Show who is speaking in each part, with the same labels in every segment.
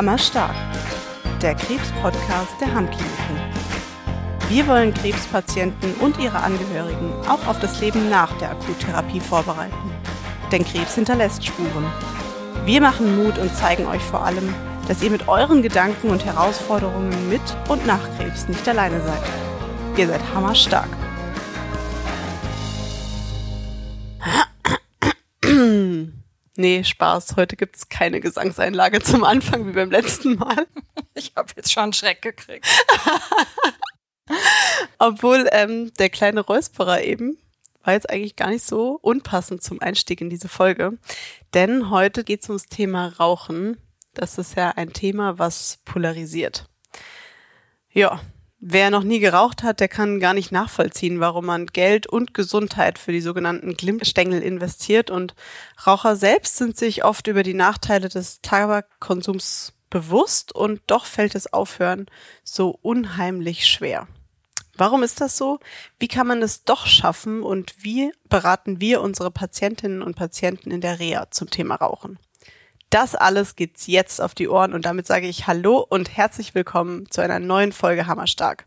Speaker 1: Hammerstark, der Krebs-Podcast der Hammkliniken. Wir wollen Krebspatienten und ihre Angehörigen auch auf das Leben nach der Akuttherapie vorbereiten. Denn Krebs hinterlässt Spuren. Wir machen Mut und zeigen euch vor allem, dass ihr mit euren Gedanken und Herausforderungen mit und nach Krebs nicht alleine seid. Ihr seid hammerstark. Nee, Spaß. Heute gibt's keine Gesangseinlage zum Anfang wie beim letzten Mal.
Speaker 2: Ich habe jetzt schon Schreck gekriegt.
Speaker 1: Obwohl ähm, der kleine Räusperer eben war jetzt eigentlich gar nicht so unpassend zum Einstieg in diese Folge. Denn heute geht's ums Thema Rauchen. Das ist ja ein Thema, was polarisiert. Ja, Wer noch nie geraucht hat, der kann gar nicht nachvollziehen, warum man Geld und Gesundheit für die sogenannten Glimmstängel investiert und Raucher selbst sind sich oft über die Nachteile des Tabakkonsums bewusst und doch fällt es aufhören so unheimlich schwer. Warum ist das so? Wie kann man es doch schaffen und wie beraten wir unsere Patientinnen und Patienten in der Reha zum Thema Rauchen? Das alles gibt's jetzt auf die Ohren und damit sage ich Hallo und herzlich willkommen zu einer neuen Folge Hammerstark.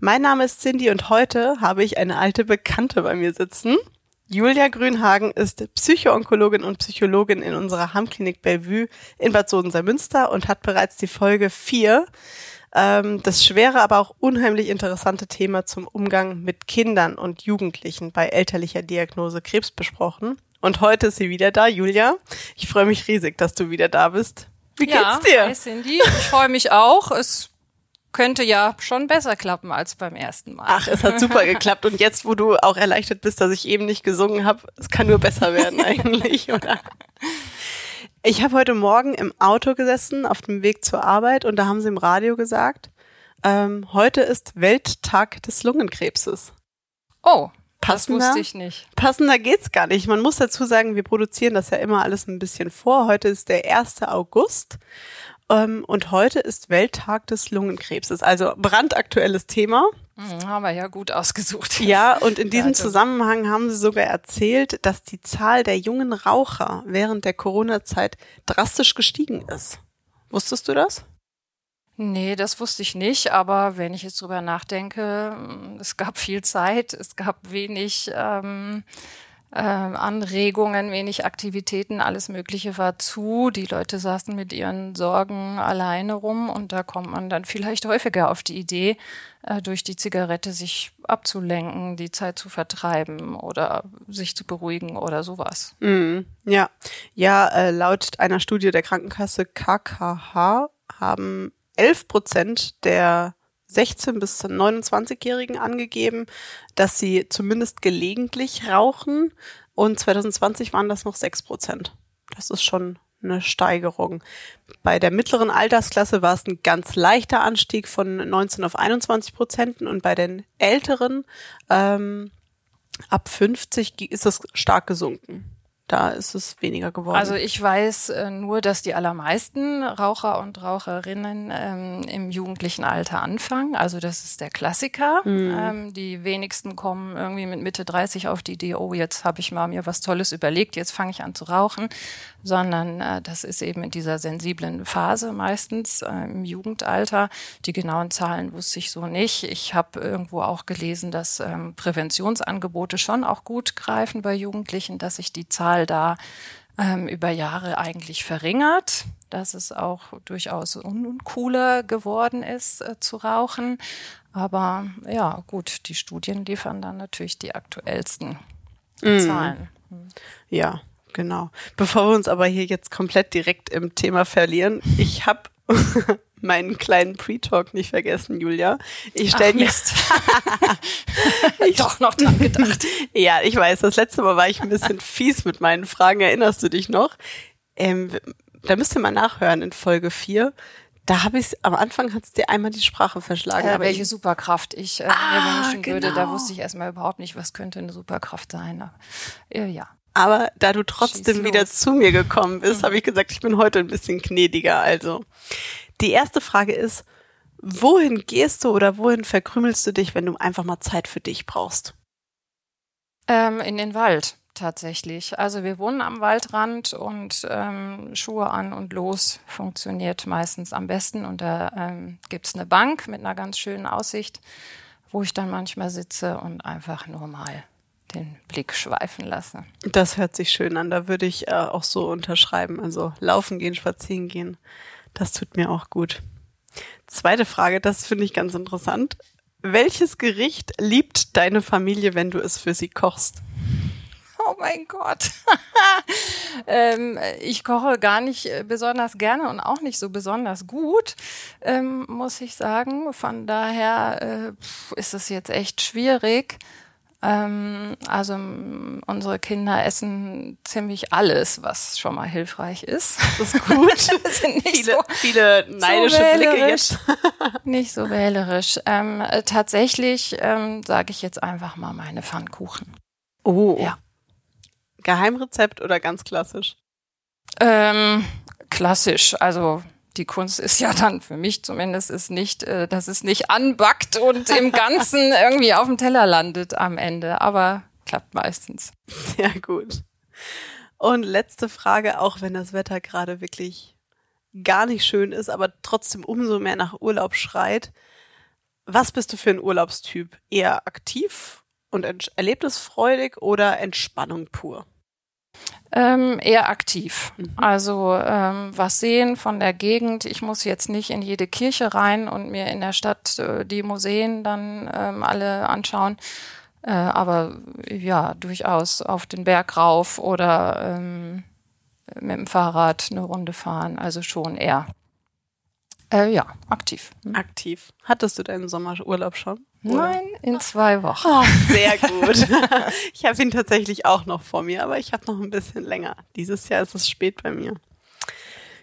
Speaker 1: Mein Name ist Cindy und heute habe ich eine alte Bekannte bei mir sitzen. Julia Grünhagen ist Psychoonkologin und Psychologin in unserer Hammklinik Bellevue in Bad Sodenser-Münster und hat bereits die Folge 4 ähm, das schwere, aber auch unheimlich interessante Thema zum Umgang mit Kindern und Jugendlichen bei elterlicher Diagnose Krebs besprochen. Und heute ist sie wieder da, Julia. Ich freue mich riesig, dass du wieder da bist.
Speaker 2: Wie ja, geht's dir? Hi Cindy, ich freue mich auch. Es könnte ja schon besser klappen als beim ersten Mal.
Speaker 1: Ach, es hat super geklappt. Und jetzt, wo du auch erleichtert bist, dass ich eben nicht gesungen habe, es kann nur besser werden eigentlich, oder? Ich habe heute Morgen im Auto gesessen auf dem Weg zur Arbeit und da haben sie im Radio gesagt, ähm, heute ist Welttag des Lungenkrebses.
Speaker 2: Oh, Passender, das wusste ich nicht.
Speaker 1: Passender geht's gar nicht. Man muss dazu sagen, wir produzieren das ja immer alles ein bisschen vor. Heute ist der 1. August ähm, und heute ist Welttag des Lungenkrebses. Also brandaktuelles Thema.
Speaker 2: Mhm, haben wir ja gut ausgesucht.
Speaker 1: Ja, und in diesem Zusammenhang haben sie sogar erzählt, dass die Zahl der jungen Raucher während der Corona-Zeit drastisch gestiegen ist. Wusstest du das?
Speaker 2: Nee, das wusste ich nicht, aber wenn ich jetzt drüber nachdenke, mm, es gab viel Zeit, es gab wenig ähm, äh, Anregungen, wenig Aktivitäten, alles Mögliche war zu. Die Leute saßen mit ihren Sorgen alleine rum und da kommt man dann vielleicht häufiger auf die Idee, äh, durch die Zigarette sich abzulenken, die Zeit zu vertreiben oder sich zu beruhigen oder sowas.
Speaker 1: Mm, ja, ja, äh, laut einer Studie der Krankenkasse KKH haben 11 Prozent der 16 bis 29-Jährigen angegeben, dass sie zumindest gelegentlich rauchen und 2020 waren das noch 6 Prozent. Das ist schon eine Steigerung. Bei der mittleren Altersklasse war es ein ganz leichter Anstieg von 19 auf 21 Prozent und bei den älteren ähm, ab 50 ist es stark gesunken da ist es weniger geworden.
Speaker 2: Also ich weiß äh, nur, dass die allermeisten Raucher und Raucherinnen ähm, im jugendlichen Alter anfangen. Also das ist der Klassiker. Mhm. Ähm, die wenigsten kommen irgendwie mit Mitte 30 auf die Idee, oh, jetzt habe ich mal mir was Tolles überlegt, jetzt fange ich an zu rauchen. Sondern äh, das ist eben in dieser sensiblen Phase meistens äh, im Jugendalter. Die genauen Zahlen wusste ich so nicht. Ich habe irgendwo auch gelesen, dass ähm, Präventionsangebote schon auch gut greifen bei Jugendlichen, dass sich die Zahl Zahl da ähm, über Jahre eigentlich verringert, dass es auch durchaus uncooler geworden ist äh, zu rauchen. Aber ja, gut, die Studien liefern dann natürlich die aktuellsten mm. Zahlen.
Speaker 1: Ja, genau. Bevor wir uns aber hier jetzt komplett direkt im Thema verlieren, ich habe meinen kleinen Pre-Talk nicht vergessen, Julia. Ich stelle mir
Speaker 2: ich doch noch dran gedacht.
Speaker 1: ja, ich weiß. Das letzte Mal war ich ein bisschen fies mit meinen Fragen. Erinnerst du dich noch? Ähm, da müsst ihr mal nachhören in Folge 4. Da habe ich am Anfang hat's dir einmal die Sprache verschlagen.
Speaker 2: Äh, welche ich, Superkraft ich äh, ah, mir wünschen genau. würde, da genau. wusste ich erstmal überhaupt nicht, was könnte eine Superkraft sein. Äh, ja.
Speaker 1: Aber da du trotzdem wieder zu mir gekommen bist, mhm. habe ich gesagt, ich bin heute ein bisschen gnädiger. Also die erste Frage ist, wohin gehst du oder wohin verkrümelst du dich, wenn du einfach mal Zeit für dich brauchst?
Speaker 2: Ähm, in den Wald. tatsächlich. Also wir wohnen am Waldrand und ähm, Schuhe an und los funktioniert meistens am besten. Und da ähm, gibt's eine Bank mit einer ganz schönen Aussicht, wo ich dann manchmal sitze und einfach nur mal den Blick schweifen lasse.
Speaker 1: Das hört sich schön an. Da würde ich äh, auch so unterschreiben. Also laufen gehen, spazieren gehen, das tut mir auch gut. Zweite Frage, das finde ich ganz interessant. Welches Gericht liebt deine Familie, wenn du es für sie kochst?
Speaker 2: Oh mein Gott. ähm, ich koche gar nicht äh, besonders gerne und auch nicht so besonders gut, ähm, muss ich sagen. Von daher äh, ist es jetzt echt schwierig. Ähm, also unsere Kinder essen ziemlich alles, was schon mal hilfreich ist.
Speaker 1: Das ist gut.
Speaker 2: sind nicht
Speaker 1: viele,
Speaker 2: so,
Speaker 1: viele neidische
Speaker 2: so
Speaker 1: Blicke jetzt.
Speaker 2: nicht so wählerisch. Ähm, äh, tatsächlich ähm, sage ich jetzt einfach mal meine Pfannkuchen.
Speaker 1: Oh.
Speaker 2: Ja.
Speaker 1: Geheimrezept oder ganz klassisch?
Speaker 2: Ähm, klassisch, also die Kunst ist ja dann für mich zumindest ist nicht, äh, dass es nicht anbackt und im Ganzen irgendwie auf dem Teller landet am Ende, aber klappt meistens.
Speaker 1: Sehr gut. Und letzte Frage, auch wenn das Wetter gerade wirklich gar nicht schön ist, aber trotzdem umso mehr nach Urlaub schreit. Was bist du für ein Urlaubstyp? Eher aktiv und erlebnisfreudig oder Entspannung pur?
Speaker 2: Ähm, eher aktiv. Also ähm, was sehen von der Gegend. Ich muss jetzt nicht in jede Kirche rein und mir in der Stadt äh, die Museen dann ähm, alle anschauen. Äh, aber ja, durchaus auf den Berg rauf oder ähm, mit dem Fahrrad eine Runde fahren. Also schon eher. Äh, ja, aktiv. Hm.
Speaker 1: Aktiv. Hattest du deinen Sommerurlaub schon?
Speaker 2: Nein, in zwei Wochen.
Speaker 1: Oh, sehr gut. Ich habe ihn tatsächlich auch noch vor mir, aber ich habe noch ein bisschen länger. Dieses Jahr ist es spät bei mir.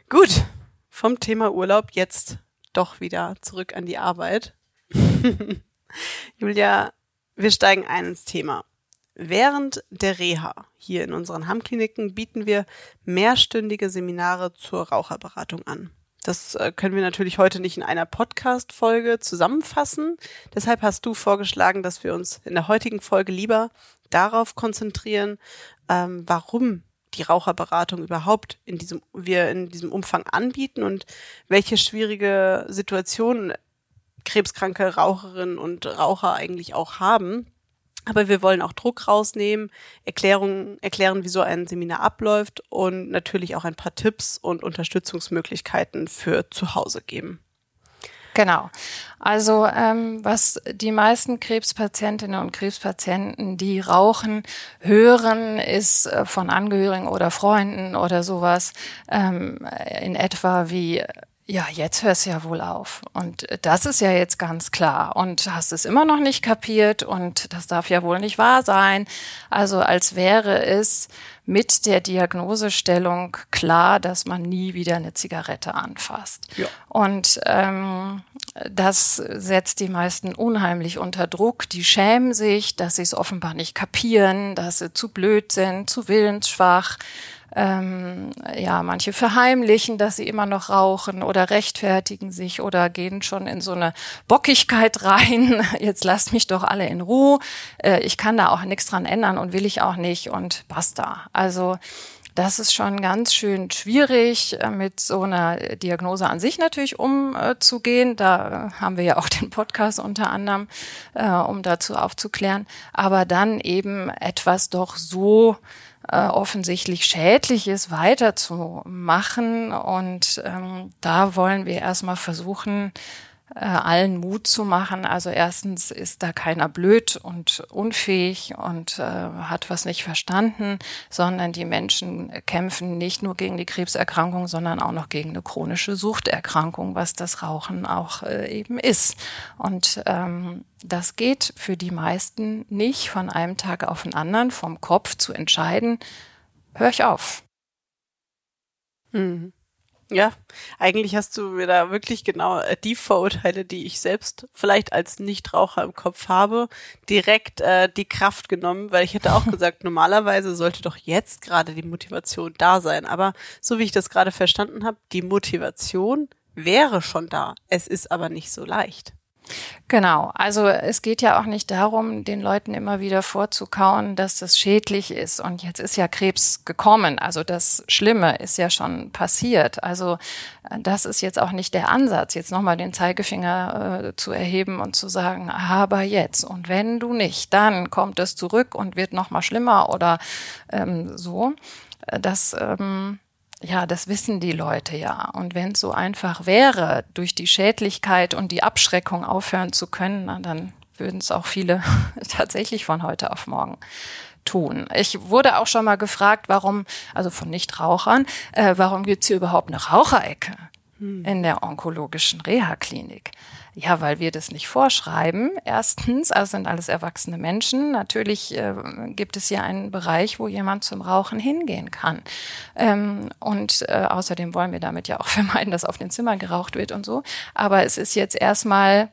Speaker 1: Gut, vom Thema Urlaub jetzt doch wieder zurück an die Arbeit. Julia, wir steigen ein ins Thema. Während der Reha hier in unseren Hammkliniken bieten wir mehrstündige Seminare zur Raucherberatung an. Das äh, können wir natürlich heute nicht in einer Podcast-Folge zusammenfassen. Deshalb hast du vorgeschlagen, dass wir uns in der heutigen Folge lieber darauf konzentrieren, ähm, warum die Raucherberatung überhaupt in diesem, wir in diesem Umfang anbieten und welche schwierige Situationen krebskranke Raucherinnen und Raucher eigentlich auch haben. Aber wir wollen auch Druck rausnehmen, Erklärungen, erklären, wie so ein Seminar abläuft und natürlich auch ein paar Tipps und Unterstützungsmöglichkeiten für zu Hause geben.
Speaker 2: Genau. Also ähm, was die meisten Krebspatientinnen und Krebspatienten, die rauchen, hören, ist äh, von Angehörigen oder Freunden oder sowas ähm, in etwa wie ja, jetzt hörst du ja wohl auf. Und das ist ja jetzt ganz klar. Und hast es immer noch nicht kapiert und das darf ja wohl nicht wahr sein. Also als wäre es mit der Diagnosestellung klar, dass man nie wieder eine Zigarette anfasst.
Speaker 1: Ja.
Speaker 2: Und ähm, das setzt die meisten unheimlich unter Druck. Die schämen sich, dass sie es offenbar nicht kapieren, dass sie zu blöd sind, zu willensschwach. Ähm, ja, manche verheimlichen, dass sie immer noch rauchen oder rechtfertigen sich oder gehen schon in so eine Bockigkeit rein. Jetzt lasst mich doch alle in Ruhe. Äh, ich kann da auch nichts dran ändern und will ich auch nicht und basta. Also das ist schon ganz schön schwierig, äh, mit so einer Diagnose an sich natürlich umzugehen. Da haben wir ja auch den Podcast unter anderem, äh, um dazu aufzuklären. Aber dann eben etwas doch so äh, offensichtlich Schädliches weiterzumachen. Und ähm, da wollen wir erstmal versuchen, äh, allen Mut zu machen. Also erstens ist da keiner blöd und unfähig und äh, hat was nicht verstanden, sondern die Menschen kämpfen nicht nur gegen die Krebserkrankung, sondern auch noch gegen eine chronische Suchterkrankung, was das Rauchen auch äh, eben ist. Und ähm, das geht für die meisten nicht von einem Tag auf den anderen vom Kopf zu entscheiden, hör ich auf.
Speaker 1: Mhm. Ja, eigentlich hast du mir da wirklich genau äh, die Vorurteile, die ich selbst vielleicht als Nichtraucher im Kopf habe, direkt äh, die Kraft genommen, weil ich hätte auch gesagt, normalerweise sollte doch jetzt gerade die Motivation da sein. Aber so wie ich das gerade verstanden habe, die Motivation wäre schon da. Es ist aber nicht so leicht.
Speaker 2: Genau, also es geht ja auch nicht darum, den Leuten immer wieder vorzukauen, dass das schädlich ist. Und jetzt ist ja Krebs gekommen, also das Schlimme ist ja schon passiert. Also äh, das ist jetzt auch nicht der Ansatz, jetzt nochmal den Zeigefinger äh, zu erheben und zu sagen, aber jetzt. Und wenn du nicht, dann kommt es zurück und wird nochmal schlimmer oder ähm, so. Äh, das ähm, ja, das wissen die Leute ja. Und wenn es so einfach wäre, durch die Schädlichkeit und die Abschreckung aufhören zu können, na, dann würden es auch viele tatsächlich von heute auf morgen tun. Ich wurde auch schon mal gefragt, warum, also von Nichtrauchern, äh, warum gibt's hier überhaupt eine Raucherecke hm. in der onkologischen Reha-Klinik? Ja, weil wir das nicht vorschreiben. Erstens, also sind alles erwachsene Menschen. Natürlich äh, gibt es hier einen Bereich, wo jemand zum Rauchen hingehen kann. Ähm, und äh, außerdem wollen wir damit ja auch vermeiden, dass auf den Zimmern geraucht wird und so. Aber es ist jetzt erstmal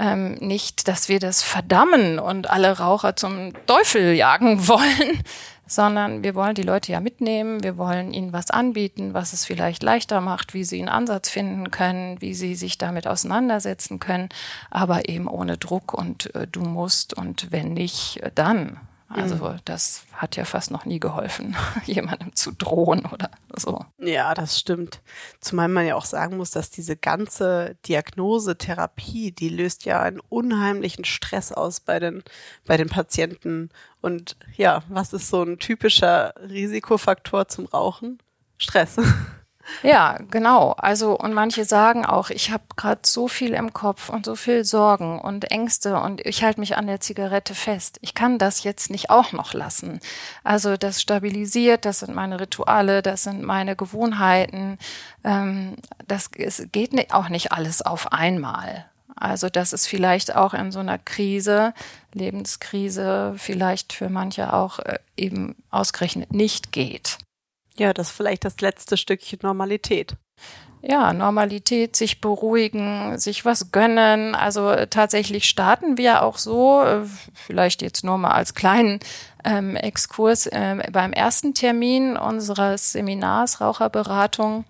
Speaker 2: ähm, nicht, dass wir das verdammen und alle Raucher zum Teufel jagen wollen, sondern wir wollen die Leute ja mitnehmen, wir wollen ihnen was anbieten, was es vielleicht leichter macht, wie sie einen Ansatz finden können, wie sie sich damit auseinandersetzen können, aber eben ohne Druck und äh, du musst und wenn nicht, dann. Also mhm. das hat ja fast noch nie geholfen, jemandem zu drohen oder so.
Speaker 1: Ja, das stimmt. Zumal man ja auch sagen muss, dass diese ganze Diagnose, Therapie, die löst ja einen unheimlichen Stress aus bei den, bei den Patienten. Und ja, was ist so ein typischer Risikofaktor zum Rauchen? Stress.
Speaker 2: Ja, genau. Also und manche sagen auch, ich habe gerade so viel im Kopf und so viel Sorgen und Ängste und ich halte mich an der Zigarette fest. Ich kann das jetzt nicht auch noch lassen. Also das stabilisiert, das sind meine Rituale, das sind meine Gewohnheiten. Ähm, das es geht auch nicht alles auf einmal. Also dass es vielleicht auch in so einer Krise, Lebenskrise, vielleicht für manche auch äh, eben ausgerechnet nicht geht.
Speaker 1: Ja, das ist vielleicht das letzte Stückchen Normalität.
Speaker 2: Ja, Normalität, sich beruhigen, sich was gönnen. Also tatsächlich starten wir auch so, äh, vielleicht jetzt nur mal als kleinen ähm, Exkurs äh, beim ersten Termin unseres Seminars Raucherberatung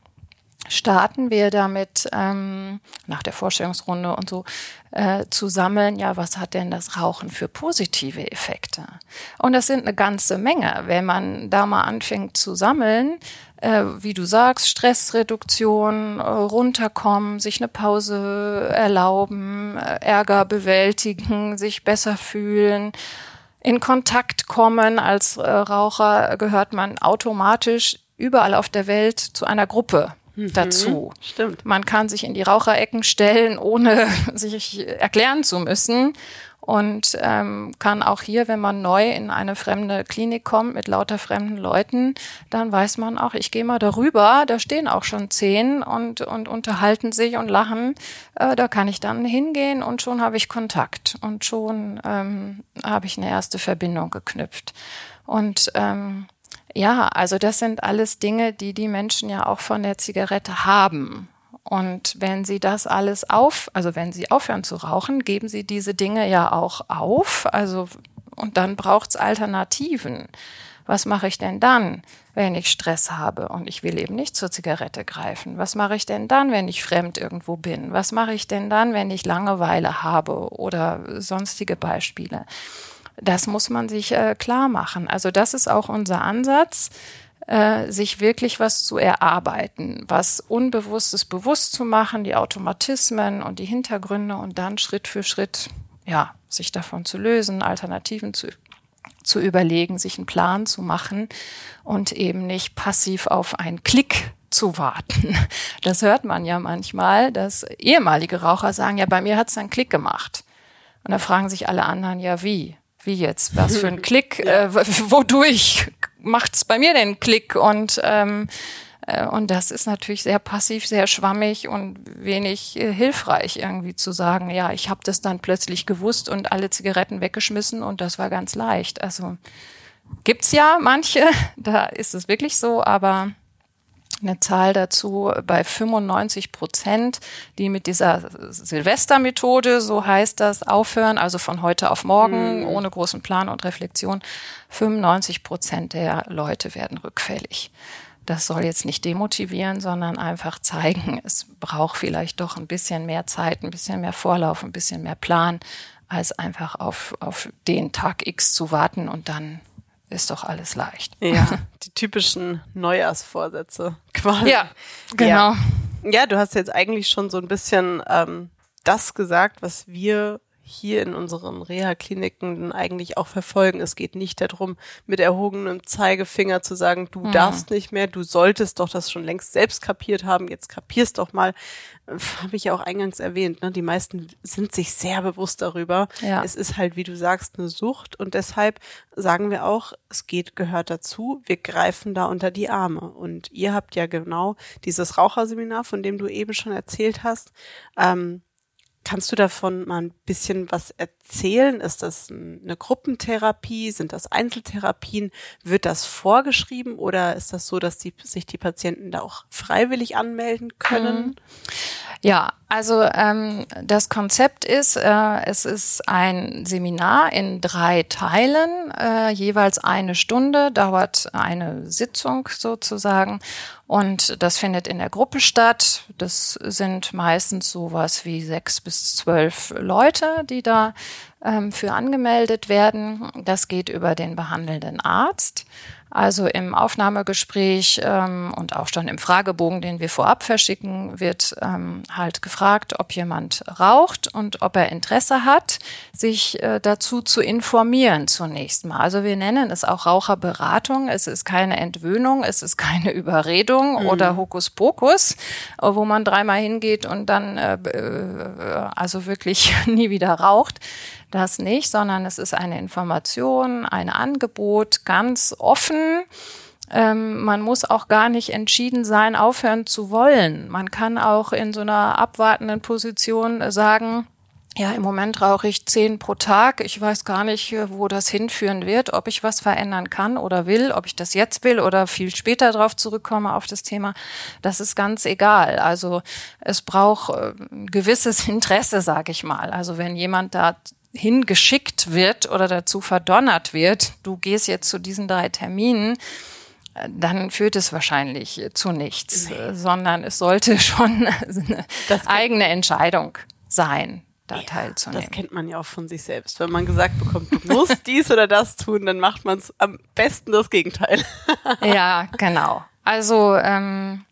Speaker 2: starten wir damit ähm, nach der Vorstellungsrunde und so äh, zu sammeln, ja, was hat denn das Rauchen für positive Effekte? Und das sind eine ganze Menge. Wenn man da mal anfängt zu sammeln, äh, wie du sagst, Stressreduktion, äh, runterkommen, sich eine Pause erlauben, äh, Ärger bewältigen, sich besser fühlen, in Kontakt kommen. Als äh, Raucher gehört man automatisch überall auf der Welt zu einer Gruppe mhm, dazu.
Speaker 1: Stimmt.
Speaker 2: Man kann sich in die Raucherecken stellen, ohne sich erklären zu müssen. Und ähm, kann auch hier, wenn man neu in eine fremde Klinik kommt mit lauter fremden Leuten, dann weiß man auch, ich gehe mal darüber, da stehen auch schon zehn und, und unterhalten sich und lachen. Äh, da kann ich dann hingehen und schon habe ich Kontakt und schon ähm, habe ich eine erste Verbindung geknüpft. Und ähm, ja, also das sind alles Dinge, die die Menschen ja auch von der Zigarette haben. Und wenn sie das alles auf, also wenn sie aufhören zu rauchen, geben sie diese Dinge ja auch auf. Also, und dann braucht's Alternativen. Was mache ich denn dann, wenn ich Stress habe und ich will eben nicht zur Zigarette greifen? Was mache ich denn dann, wenn ich fremd irgendwo bin? Was mache ich denn dann, wenn ich Langeweile habe oder sonstige Beispiele? Das muss man sich äh, klar machen. Also das ist auch unser Ansatz, äh, sich wirklich was zu erarbeiten, was Unbewusstes bewusst zu machen, die Automatismen und die Hintergründe und dann Schritt für Schritt, ja, sich davon zu lösen, Alternativen zu zu überlegen, sich einen Plan zu machen und eben nicht passiv auf einen Klick zu warten. Das hört man ja manchmal, dass ehemalige Raucher sagen, ja, bei mir hat es einen Klick gemacht. Und da fragen sich alle anderen, ja, wie? Wie jetzt? Was für ein Klick? äh, wodurch macht's bei mir den Klick? Und ähm, äh, und das ist natürlich sehr passiv, sehr schwammig und wenig äh, hilfreich irgendwie zu sagen, ja, ich habe das dann plötzlich gewusst und alle Zigaretten weggeschmissen und das war ganz leicht. Also gibt's ja manche, da ist es wirklich so, aber eine Zahl dazu bei 95 Prozent, die mit dieser Silvestermethode, so heißt das, aufhören, also von heute auf morgen, mhm. ohne großen Plan und Reflexion. 95 Prozent der Leute werden rückfällig. das soll jetzt nicht demotivieren, sondern einfach zeigen, es braucht vielleicht doch ein bisschen mehr Zeit, ein bisschen mehr Vorlauf, ein bisschen mehr Plan, als einfach auf, auf den Tag X zu warten und dann ist doch alles leicht.
Speaker 1: Ja, die typischen Neujahrsvorsätze quasi.
Speaker 2: Ja, genau.
Speaker 1: Ja, ja du hast jetzt eigentlich schon so ein bisschen ähm, das gesagt, was wir hier in unseren Reha-Kliniken eigentlich auch verfolgen. Es geht nicht darum, mit erhobenem Zeigefinger zu sagen, du mhm. darfst nicht mehr, du solltest doch das schon längst selbst kapiert haben, jetzt kapierst doch mal. Habe ich ja auch eingangs erwähnt, ne? die meisten sind sich sehr bewusst darüber. Ja. Es ist halt, wie du sagst, eine Sucht und deshalb sagen wir auch, es geht, gehört dazu, wir greifen da unter die Arme. Und ihr habt ja genau dieses Raucherseminar, von dem du eben schon erzählt hast, ähm, Kannst du davon mal ein bisschen was erzählen? Ist das eine Gruppentherapie? Sind das Einzeltherapien? Wird das vorgeschrieben oder ist das so, dass die, sich die Patienten da auch freiwillig anmelden können? Mhm.
Speaker 2: Ja, also ähm, das Konzept ist, äh, es ist ein Seminar in drei Teilen, äh, jeweils eine Stunde, dauert eine Sitzung sozusagen und das findet in der Gruppe statt. Das sind meistens sowas wie sechs bis zwölf Leute, die da ähm, für angemeldet werden. Das geht über den behandelnden Arzt. Also im Aufnahmegespräch ähm, und auch schon im Fragebogen, den wir vorab verschicken, wird ähm, halt gefragt, ob jemand raucht und ob er Interesse hat, sich äh, dazu zu informieren zunächst mal. Also wir nennen es auch Raucherberatung. Es ist keine Entwöhnung, es ist keine Überredung mhm. oder Hokuspokus, wo man dreimal hingeht und dann äh, äh also wirklich nie wieder raucht das nicht, sondern es ist eine Information, ein Angebot, ganz offen. Ähm, man muss auch gar nicht entschieden sein, aufhören zu wollen. Man kann auch in so einer abwartenden Position sagen, ja, im Moment rauche ich zehn pro Tag. Ich weiß gar nicht, wo das hinführen wird, ob ich was verändern kann oder will, ob ich das jetzt will oder viel später darauf zurückkomme auf das Thema. Das ist ganz egal. Also es braucht äh, ein gewisses Interesse, sage ich mal. Also wenn jemand da hingeschickt wird oder dazu verdonnert wird, du gehst jetzt zu diesen drei Terminen, dann führt es wahrscheinlich zu nichts, nee. sondern es sollte schon eine das eigene Entscheidung sein, da ja, teilzunehmen.
Speaker 1: Das kennt man ja auch von sich selbst. Wenn man gesagt bekommt, du musst dies oder das tun, dann macht man es am besten das Gegenteil.
Speaker 2: ja, genau. Also ähm,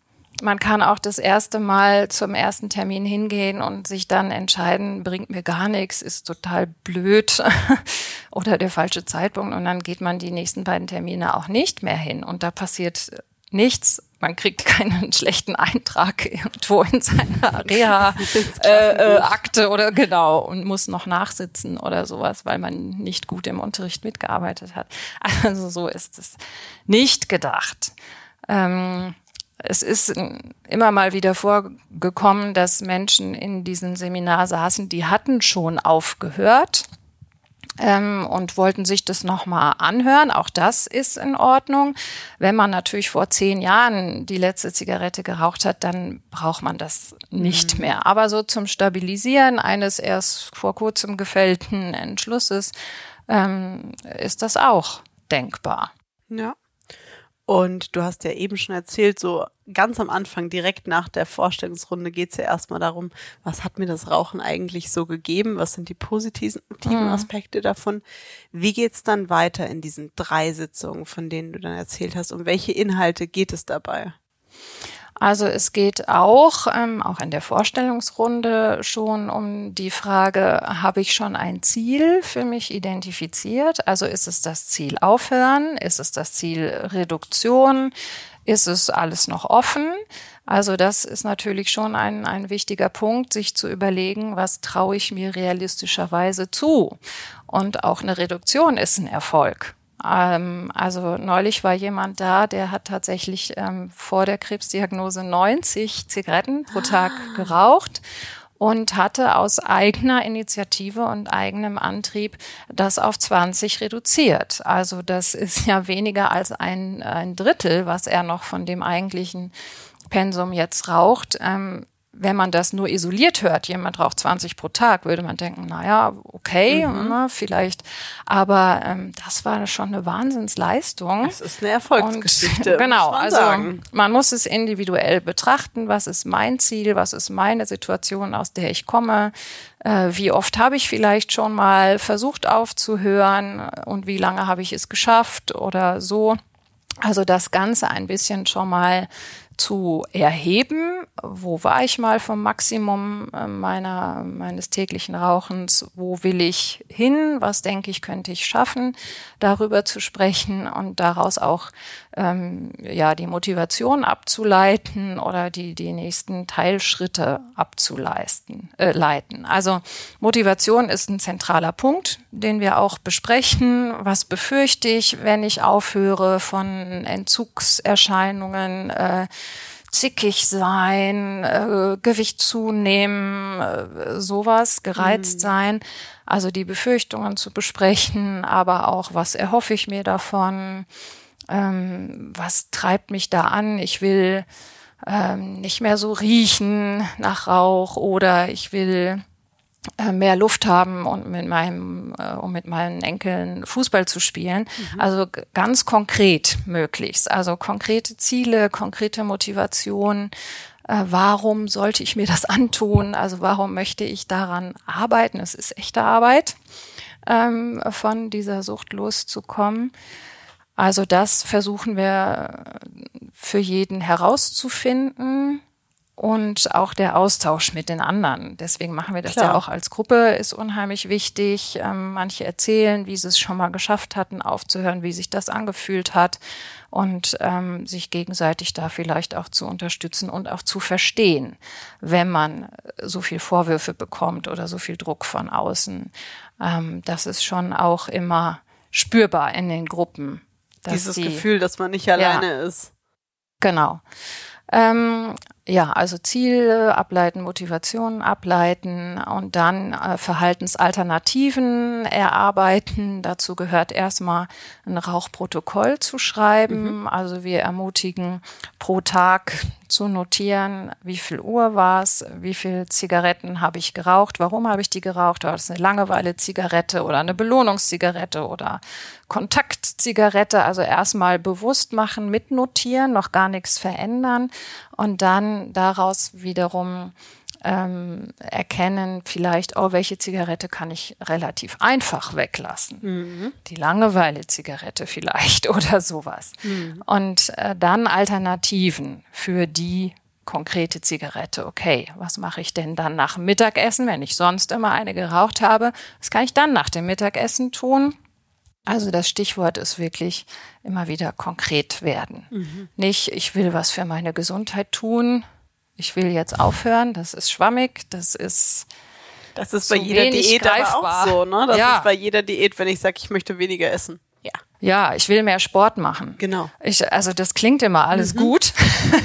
Speaker 2: man kann auch das erste Mal zum ersten Termin hingehen und sich dann entscheiden, bringt mir gar nichts, ist total blöd oder der falsche Zeitpunkt und dann geht man die nächsten beiden Termine auch nicht mehr hin und da passiert nichts. Man kriegt keinen schlechten Eintrag irgendwo in seiner Reha-Akte äh, äh, oder genau und muss noch nachsitzen oder sowas, weil man nicht gut im Unterricht mitgearbeitet hat. Also so ist es nicht gedacht. Ähm, es ist immer mal wieder vorgekommen, dass Menschen in diesem Seminar saßen, die hatten schon aufgehört ähm, und wollten sich das nochmal anhören. Auch das ist in Ordnung. Wenn man natürlich vor zehn Jahren die letzte Zigarette geraucht hat, dann braucht man das nicht mhm. mehr. Aber so zum Stabilisieren eines erst vor kurzem gefällten Entschlusses ähm, ist das auch denkbar.
Speaker 1: Ja. Und du hast ja eben schon erzählt, so ganz am Anfang, direkt nach der Vorstellungsrunde, geht es ja erstmal darum, was hat mir das Rauchen eigentlich so gegeben? Was sind die positiven mhm. Aspekte davon? Wie geht's dann weiter in diesen drei Sitzungen, von denen du dann erzählt hast? Um welche Inhalte geht es dabei?
Speaker 2: Also es geht auch, ähm, auch in der Vorstellungsrunde schon um die Frage, habe ich schon ein Ziel für mich identifiziert? Also ist es das Ziel Aufhören? Ist es das Ziel Reduktion? Ist es alles noch offen? Also das ist natürlich schon ein, ein wichtiger Punkt, sich zu überlegen, was traue ich mir realistischerweise zu? Und auch eine Reduktion ist ein Erfolg. Ähm, also neulich war jemand da, der hat tatsächlich ähm, vor der Krebsdiagnose 90 Zigaretten pro Tag ah. geraucht und hatte aus eigener Initiative und eigenem Antrieb das auf 20 reduziert. Also das ist ja weniger als ein, ein Drittel, was er noch von dem eigentlichen Pensum jetzt raucht. Ähm, wenn man das nur isoliert hört, jemand raucht 20 pro Tag, würde man denken, naja, okay, mhm. na, vielleicht. Aber ähm, das war schon eine Wahnsinnsleistung.
Speaker 1: Es ist eine Erfolgsgeschichte.
Speaker 2: Und, genau, man also sagen. man muss es individuell betrachten. Was ist mein Ziel? Was ist meine Situation, aus der ich komme? Äh, wie oft habe ich vielleicht schon mal versucht aufzuhören und wie lange habe ich es geschafft oder so? Also das Ganze ein bisschen schon mal zu erheben, wo war ich mal vom Maximum äh, meiner, meines täglichen Rauchens, wo will ich hin, was denke ich, könnte ich schaffen, darüber zu sprechen und daraus auch ähm, ja die Motivation abzuleiten oder die die nächsten Teilschritte abzuleisten äh, leiten. Also Motivation ist ein zentraler Punkt, den wir auch besprechen. Was befürchte ich, wenn ich aufhöre von Entzugserscheinungen? Äh, zickig sein, äh, Gewicht zunehmen, äh, sowas, gereizt mhm. sein. Also die Befürchtungen zu besprechen, aber auch, was erhoffe ich mir davon? Ähm, was treibt mich da an? Ich will ähm, nicht mehr so riechen nach Rauch oder ich will äh, mehr Luft haben und mit meinem, äh, um mit meinen Enkeln Fußball zu spielen. Mhm. Also ganz konkret möglichst. Also konkrete Ziele, konkrete Motivation. Äh, warum sollte ich mir das antun? Also warum möchte ich daran arbeiten? Es ist echte Arbeit, ähm, von dieser Sucht loszukommen. Also das versuchen wir für jeden herauszufinden und auch der Austausch mit den anderen. Deswegen machen wir das Klar. ja auch als Gruppe, ist unheimlich wichtig. Ähm, manche erzählen, wie sie es schon mal geschafft hatten, aufzuhören, wie sich das angefühlt hat und ähm, sich gegenseitig da vielleicht auch zu unterstützen und auch zu verstehen, wenn man so viel Vorwürfe bekommt oder so viel Druck von außen. Ähm, das ist schon auch immer spürbar in den Gruppen
Speaker 1: dieses die, Gefühl, dass man nicht alleine ja, ist.
Speaker 2: Genau. Ähm, ja, also Ziele ableiten, Motivationen ableiten und dann äh, Verhaltensalternativen erarbeiten. Dazu gehört erstmal ein Rauchprotokoll zu schreiben. Mhm. Also wir ermutigen pro Tag zu notieren, wie viel Uhr war es, wie viel Zigaretten habe ich geraucht, warum habe ich die geraucht, war es eine Langeweile-Zigarette oder eine Belohnungszigarette oder Kontaktzigarette, also erstmal bewusst machen, mitnotieren, noch gar nichts verändern und dann daraus wiederum ähm, erkennen, vielleicht, oh, welche Zigarette kann ich relativ einfach weglassen. Mhm. Die Langeweile-Zigarette vielleicht oder sowas. Mhm. Und äh, dann Alternativen für die konkrete Zigarette. Okay, was mache ich denn dann nach dem Mittagessen, wenn ich sonst immer eine geraucht habe? Was kann ich dann nach dem Mittagessen tun? Also das Stichwort ist wirklich immer wieder konkret werden. Mhm. Nicht, ich will was für meine Gesundheit tun, ich will jetzt aufhören, das ist schwammig, das ist
Speaker 1: das ist bei jeder Diät greifbar. aber auch so, ne? Das ja. ist bei jeder Diät, wenn ich sage, ich möchte weniger essen.
Speaker 2: Ja. Ich will mehr Sport machen.
Speaker 1: Genau.
Speaker 2: Ich, also das klingt immer alles mhm. gut.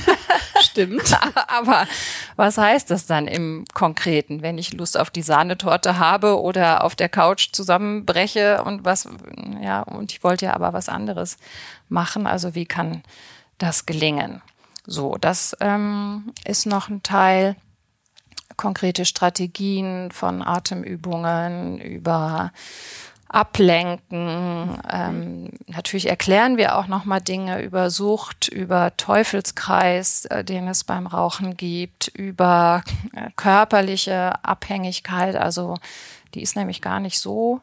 Speaker 1: Stimmt.
Speaker 2: aber was heißt das dann im Konkreten, wenn ich Lust auf die Sahnetorte habe oder auf der Couch zusammenbreche und was, ja, und ich wollte ja aber was anderes machen. Also wie kann das gelingen? So, das ähm, ist noch ein Teil. Konkrete Strategien von Atemübungen über Ablenken. Ähm, natürlich erklären wir auch noch mal Dinge über Sucht, über Teufelskreis, äh, den es beim Rauchen gibt, über äh, körperliche Abhängigkeit. Also die ist nämlich gar nicht so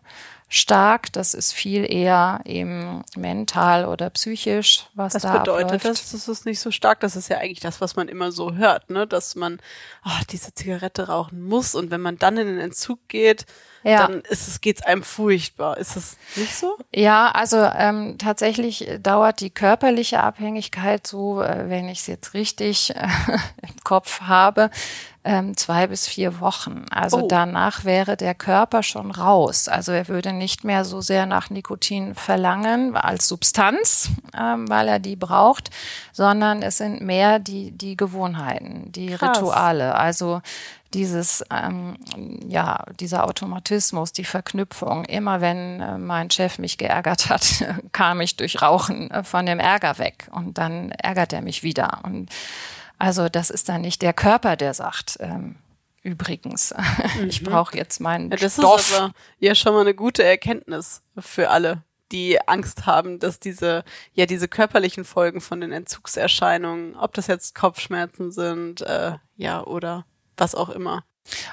Speaker 2: stark. Das ist viel eher eben mental oder psychisch, was, was da bedeutet
Speaker 1: das? Das ist nicht so stark. Das ist ja eigentlich das, was man immer so hört, ne? Dass man oh, diese Zigarette rauchen muss und wenn man dann in den Entzug geht, ja. dann ist es geht's einem furchtbar. Ist das nicht so?
Speaker 2: Ja, also ähm, tatsächlich dauert die körperliche Abhängigkeit so, äh, wenn ich es jetzt richtig äh, im Kopf habe, ähm, zwei bis vier Wochen. Also oh. danach wäre der Körper schon raus. Also er würde nicht mehr so sehr nach Nikotin verlangen als Substanz, ähm, weil er die braucht, sondern es sind mehr die, die Gewohnheiten, die Krass. Rituale. Also dieses, ähm, ja, dieser Automatismus, die Verknüpfung. Immer wenn äh, mein Chef mich geärgert hat, kam ich durch Rauchen äh, von dem Ärger weg und dann ärgert er mich wieder. Und Also das ist dann nicht der Körper, der sagt, ähm, übrigens, mhm. ich brauche jetzt meinen
Speaker 1: ja, das
Speaker 2: Stoff.
Speaker 1: ist aber ja schon mal eine gute Erkenntnis für alle, die Angst haben, dass diese, ja, diese körperlichen Folgen von den Entzugserscheinungen, ob das jetzt Kopfschmerzen sind, äh, ja, oder was auch immer.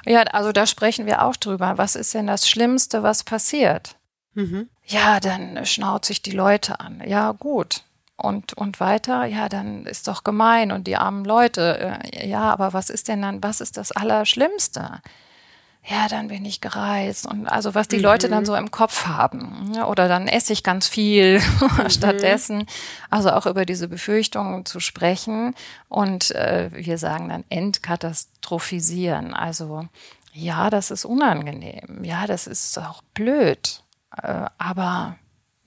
Speaker 2: Ja, also da sprechen wir auch drüber. Was ist denn das Schlimmste, was passiert? Mhm. Ja, dann schnauze ich die Leute an. Ja, gut. Und, und weiter, ja, dann ist doch gemein und die armen Leute. Äh, ja, aber was ist denn dann, was ist das Allerschlimmste? ja, dann bin ich gereist und also was die mhm. Leute dann so im Kopf haben ja, oder dann esse ich ganz viel mhm. stattdessen, also auch über diese Befürchtungen zu sprechen und äh, wir sagen dann entkatastrophisieren, also ja, das ist unangenehm, ja, das ist auch blöd, äh, aber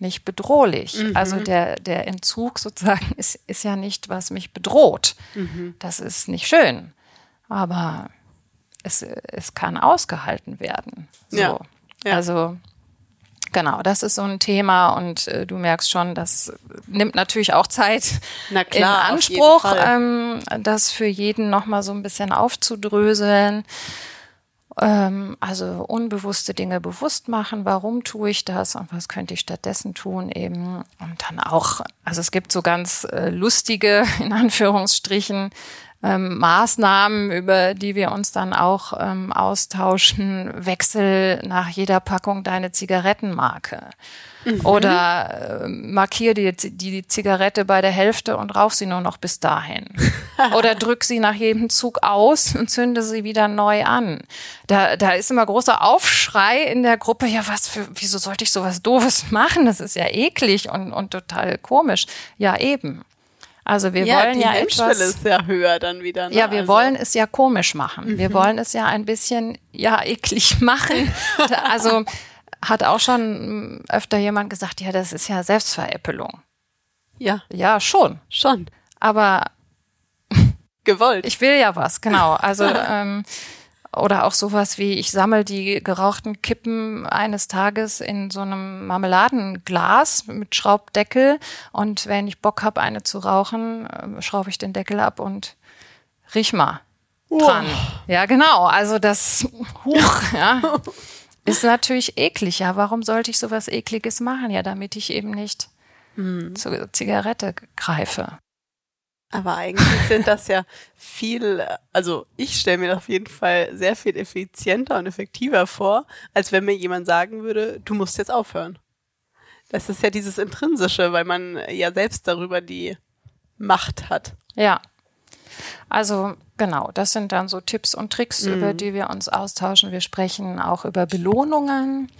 Speaker 2: nicht bedrohlich. Mhm. Also der, der Entzug sozusagen ist, ist ja nicht, was mich bedroht. Mhm. Das ist nicht schön. Aber es, es kann ausgehalten werden. So. Ja. ja. Also genau, das ist so ein Thema und äh, du merkst schon, das nimmt natürlich auch Zeit
Speaker 1: Na klar,
Speaker 2: in Anspruch, ähm, das für jeden nochmal so ein bisschen aufzudröseln. Ähm, also unbewusste Dinge bewusst machen, warum tue ich das und was könnte ich stattdessen tun eben. Und dann auch, also es gibt so ganz äh, lustige, in Anführungsstrichen, ähm, Maßnahmen, über die wir uns dann auch ähm, austauschen. Wechsel nach jeder Packung deine Zigarettenmarke. Mhm. Oder äh, markier die, die Zigarette bei der Hälfte und rauch sie nur noch bis dahin. Oder drück sie nach jedem Zug aus und zünde sie wieder neu an. Da, da ist immer großer Aufschrei in der Gruppe. Ja, was für, wieso sollte ich sowas Doofes machen? Das ist ja eklig und, und total komisch. Ja, eben. Also wir ja, wollen ja etwas.
Speaker 1: ist ja höher dann wieder.
Speaker 2: Ne? Ja, wir also. wollen es ja komisch machen. Wir mhm. wollen es ja ein bisschen ja eklig machen. also hat auch schon öfter jemand gesagt, ja, das ist ja Selbstveräppelung.
Speaker 1: Ja.
Speaker 2: Ja, schon.
Speaker 1: Schon.
Speaker 2: Aber
Speaker 1: gewollt.
Speaker 2: Ich will ja was, genau. Also ähm, oder auch sowas wie, ich sammle die gerauchten Kippen eines Tages in so einem Marmeladenglas mit Schraubdeckel und wenn ich Bock habe, eine zu rauchen, äh, schraube ich den Deckel ab und riech mal dran. Oh. Ja, genau. Also das huch, ja, ist natürlich eklig. Ja, warum sollte ich sowas ekliges machen? Ja, damit ich eben nicht hm. zur Zigarette greife.
Speaker 1: Aber eigentlich sind das ja viel, also ich stelle mir das auf jeden Fall sehr viel effizienter und effektiver vor, als wenn mir jemand sagen würde, du musst jetzt aufhören. Das ist ja dieses Intrinsische, weil man ja selbst darüber die Macht hat.
Speaker 2: Ja. Also genau, das sind dann so Tipps und Tricks, mhm. über die wir uns austauschen. Wir sprechen auch über Belohnungen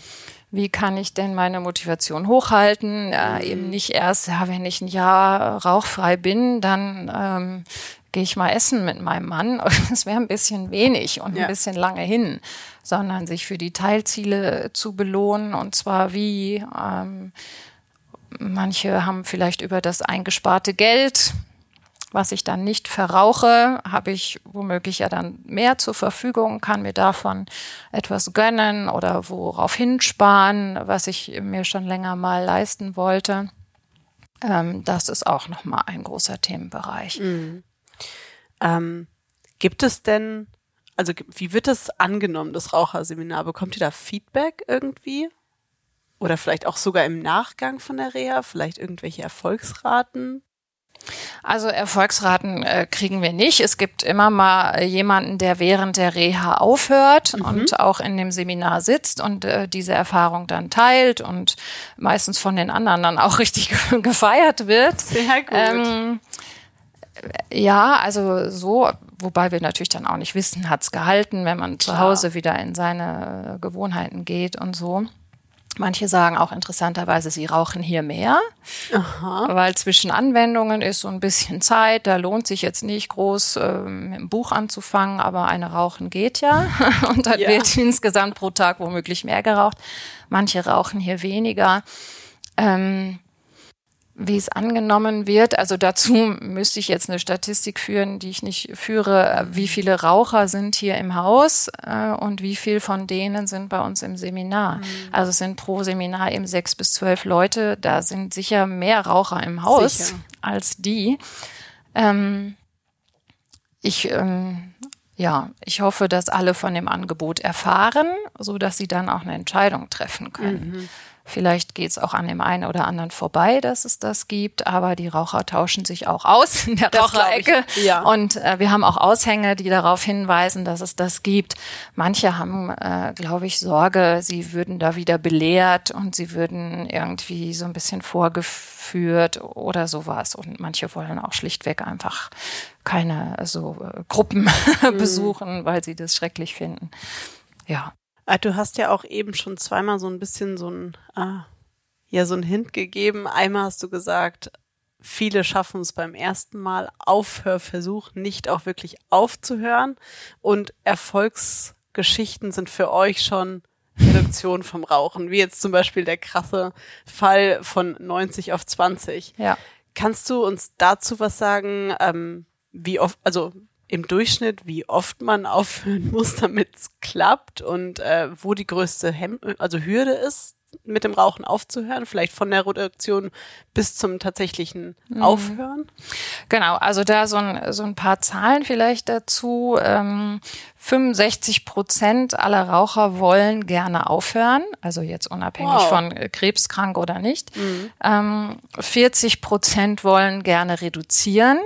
Speaker 2: wie kann ich denn meine Motivation hochhalten? Äh, eben nicht erst, ja, wenn ich ein Jahr rauchfrei bin, dann ähm, gehe ich mal essen mit meinem Mann. Das wäre ein bisschen wenig und ja. ein bisschen lange hin, sondern sich für die Teilziele zu belohnen und zwar wie ähm, manche haben vielleicht über das eingesparte Geld was ich dann nicht verrauche, habe ich womöglich ja dann mehr zur Verfügung, kann mir davon etwas gönnen oder worauf hinsparen, was ich mir schon länger mal leisten wollte. Ähm, das ist auch nochmal ein großer Themenbereich.
Speaker 1: Mhm. Ähm, gibt es denn, also wie wird das angenommen, das Raucherseminar? Bekommt ihr da Feedback irgendwie? Oder vielleicht auch sogar im Nachgang von der Reha, vielleicht irgendwelche Erfolgsraten?
Speaker 2: Also Erfolgsraten äh, kriegen wir nicht. Es gibt immer mal jemanden, der während der Reha aufhört mhm. und auch in dem Seminar sitzt und äh, diese Erfahrung dann teilt und meistens von den anderen dann auch richtig gefeiert wird.
Speaker 1: Sehr gut. Ähm,
Speaker 2: ja, also so, wobei wir natürlich dann auch nicht wissen, hat's gehalten, wenn man Klar. zu Hause wieder in seine Gewohnheiten geht und so. Manche sagen auch interessanterweise, sie rauchen hier mehr, Aha. weil zwischen Anwendungen ist so ein bisschen Zeit. Da lohnt sich jetzt nicht groß ähm, mit dem Buch anzufangen, aber eine Rauchen geht ja. Und dann ja. wird insgesamt pro Tag womöglich mehr geraucht. Manche rauchen hier weniger. Ähm, wie es angenommen wird. Also dazu müsste ich jetzt eine Statistik führen, die ich nicht führe. Wie viele Raucher sind hier im Haus äh, und wie viel von denen sind bei uns im Seminar? Mhm. Also es sind pro Seminar eben sechs bis zwölf Leute. Da sind sicher mehr Raucher im Haus sicher. als die. Ähm, ich ähm, ja, ich hoffe, dass alle von dem Angebot erfahren, so dass sie dann auch eine Entscheidung treffen können. Mhm. Vielleicht geht es auch an dem einen oder anderen vorbei, dass es das gibt, aber die Raucher tauschen sich auch aus in der das Raucherecke. Ja. Und äh, wir haben auch Aushänge, die darauf hinweisen, dass es das gibt. Manche haben, äh, glaube ich, Sorge, sie würden da wieder belehrt und sie würden irgendwie so ein bisschen vorgeführt oder sowas. Und manche wollen auch schlichtweg einfach keine so äh, Gruppen mhm. besuchen, weil sie das schrecklich finden. Ja.
Speaker 1: Ah, du hast ja auch eben schon zweimal so ein bisschen so ein, ah, ja, so ein Hint gegeben. Einmal hast du gesagt, viele schaffen es beim ersten Mal Aufhörversuch nicht auch wirklich aufzuhören und Erfolgsgeschichten sind für euch schon Reduktion vom Rauchen, wie jetzt zum Beispiel der krasse Fall von 90 auf 20. Ja. Kannst du uns dazu was sagen, ähm, wie oft, also im Durchschnitt, wie oft man aufhören muss, damit es klappt und äh, wo die größte Hem also Hürde ist, mit dem Rauchen aufzuhören, vielleicht von der Reduktion bis zum tatsächlichen mhm. Aufhören?
Speaker 2: Genau, also da so ein, so ein paar Zahlen vielleicht dazu. Ähm, 65 Prozent aller Raucher wollen gerne aufhören, also jetzt unabhängig wow. von äh, krebskrank oder nicht. Mhm. Ähm, 40 Prozent wollen gerne reduzieren.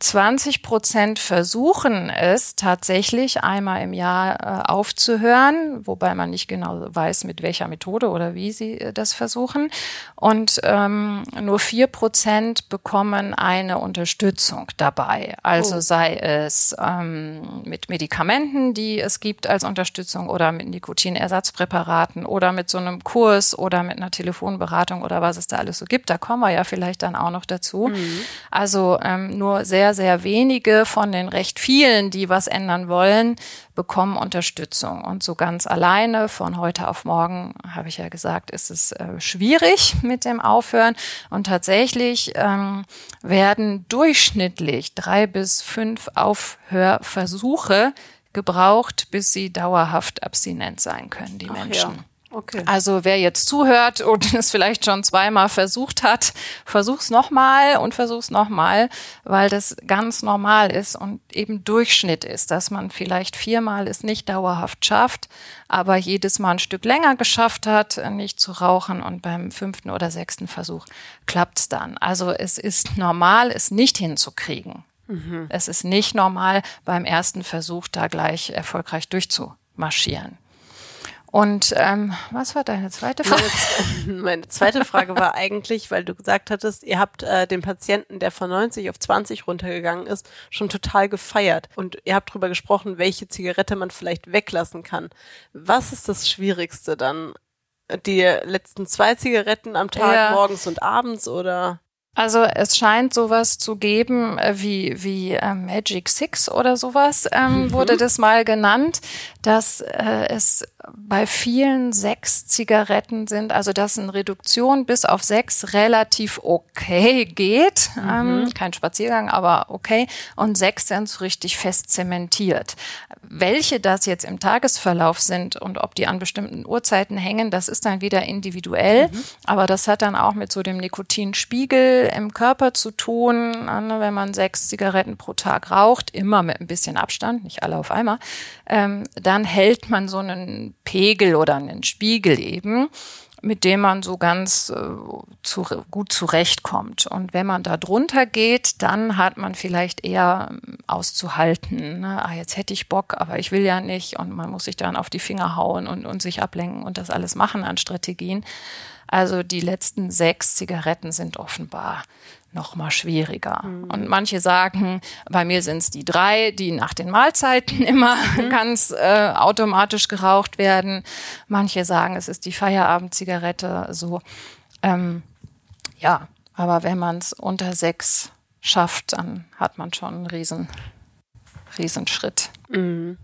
Speaker 2: 20 Prozent versuchen es tatsächlich einmal im Jahr äh, aufzuhören, wobei man nicht genau weiß, mit welcher Methode oder wie sie äh, das versuchen. Und ähm, nur vier Prozent bekommen eine Unterstützung dabei. Also oh. sei es ähm, mit Medikamenten, die es gibt als Unterstützung oder mit Nikotinersatzpräparaten oder mit so einem Kurs oder mit einer Telefonberatung oder was es da alles so gibt. Da kommen wir ja vielleicht dann auch noch dazu. Mhm. Also ähm, nur sehr sehr, sehr wenige von den recht vielen, die was ändern wollen, bekommen Unterstützung. Und so ganz alleine von heute auf morgen, habe ich ja gesagt, ist es äh, schwierig mit dem Aufhören. Und tatsächlich ähm, werden durchschnittlich drei bis fünf Aufhörversuche gebraucht, bis sie dauerhaft abstinent sein können, die Ach Menschen. Ja. Okay. Also wer jetzt zuhört und es vielleicht schon zweimal versucht hat, versuch's nochmal und versuch's nochmal, weil das ganz normal ist und eben Durchschnitt ist, dass man vielleicht viermal es nicht dauerhaft schafft, aber jedes Mal ein Stück länger geschafft hat, nicht zu rauchen und beim fünften oder sechsten Versuch klappt's dann. Also es ist normal, es nicht hinzukriegen. Mhm. Es ist nicht normal, beim ersten Versuch da gleich erfolgreich durchzumarschieren. Und ähm, was war deine zweite Frage?
Speaker 1: Meine, meine zweite Frage war eigentlich, weil du gesagt hattest, ihr habt äh, den Patienten, der von 90 auf 20 runtergegangen ist, schon total gefeiert. Und ihr habt darüber gesprochen, welche Zigarette man vielleicht weglassen kann. Was ist das Schwierigste dann? Die letzten zwei Zigaretten am Tag, ja. morgens und abends oder?
Speaker 2: Also es scheint sowas zu geben äh, wie, wie äh, Magic Six oder sowas, ähm, mhm. wurde das mal genannt, dass äh, es bei vielen sechs Zigaretten sind, also dass eine Reduktion bis auf sechs relativ okay geht. Mhm. Ähm, kein Spaziergang, aber okay. Und sechs sind so richtig fest zementiert. Welche das jetzt im Tagesverlauf sind und ob die an bestimmten Uhrzeiten hängen, das ist dann wieder individuell. Mhm. Aber das hat dann auch mit so dem Nikotinspiegel im Körper zu tun. Ne, wenn man sechs Zigaretten pro Tag raucht, immer mit ein bisschen Abstand, nicht alle auf einmal, ähm, dann hält man so einen Pegel oder einen Spiegel eben, mit dem man so ganz äh, zu, gut zurechtkommt. Und wenn man da drunter geht, dann hat man vielleicht eher ähm, auszuhalten. Ne? Ah, jetzt hätte ich Bock, aber ich will ja nicht. Und man muss sich dann auf die Finger hauen und, und sich ablenken und das alles machen an Strategien. Also die letzten sechs Zigaretten sind offenbar noch mal schwieriger. Mhm. Und manche sagen, bei mir sind es die drei, die nach den Mahlzeiten immer mhm. ganz äh, automatisch geraucht werden. Manche sagen, es ist die Feierabendzigarette. So, ähm, ja, aber wenn man es unter sechs schafft, dann hat man schon einen riesen, riesen Schritt.
Speaker 1: Mhm.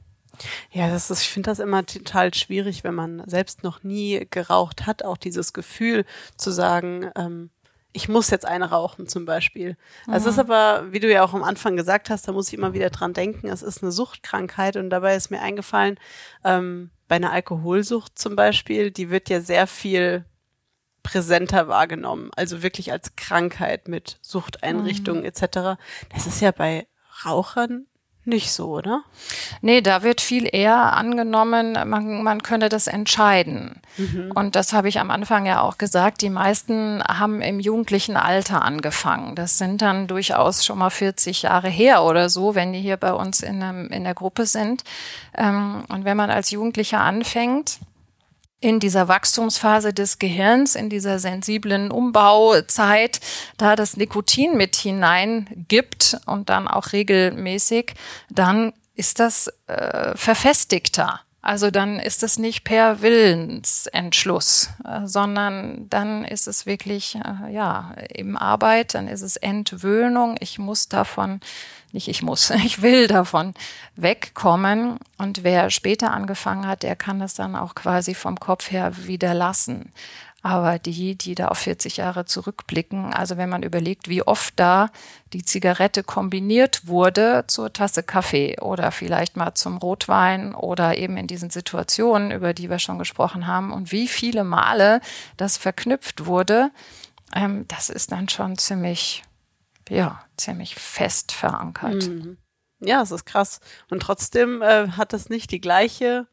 Speaker 1: Ja, das ist, ich finde das immer total schwierig, wenn man selbst noch nie geraucht hat, auch dieses Gefühl zu sagen, ähm, ich muss jetzt eine rauchen zum Beispiel. Mhm. Es ist aber, wie du ja auch am Anfang gesagt hast, da muss ich immer wieder dran denken, es ist eine Suchtkrankheit und dabei ist mir eingefallen, ähm, bei einer Alkoholsucht zum Beispiel, die wird ja sehr viel präsenter wahrgenommen, also wirklich als Krankheit mit Suchteinrichtungen mhm. etc. Das ist ja bei Rauchern nicht so, oder?
Speaker 2: Nee, da wird viel eher angenommen, man, man könne das entscheiden. Mhm. Und das habe ich am Anfang ja auch gesagt. Die meisten haben im jugendlichen Alter angefangen. Das sind dann durchaus schon mal 40 Jahre her oder so, wenn die hier bei uns in, einem, in der Gruppe sind. Ähm, und wenn man als Jugendlicher anfängt, in dieser Wachstumsphase des Gehirns, in dieser sensiblen Umbauzeit, da das Nikotin mit hineingibt und dann auch regelmäßig, dann ist das äh, verfestigter. Also dann ist es nicht per Willensentschluss, äh, sondern dann ist es wirklich, äh, ja, eben Arbeit, dann ist es Entwöhnung. Ich muss davon nicht ich muss, ich will davon wegkommen. Und wer später angefangen hat, der kann das dann auch quasi vom Kopf her wieder lassen. Aber die, die da auf 40 Jahre zurückblicken, also wenn man überlegt, wie oft da die Zigarette kombiniert wurde zur Tasse Kaffee oder vielleicht mal zum Rotwein oder eben in diesen Situationen, über die wir schon gesprochen haben und wie viele Male das verknüpft wurde, ähm, das ist dann schon ziemlich ja, ziemlich fest verankert. Mhm.
Speaker 1: Ja, es ist krass. Und trotzdem äh, hat es nicht die gleiche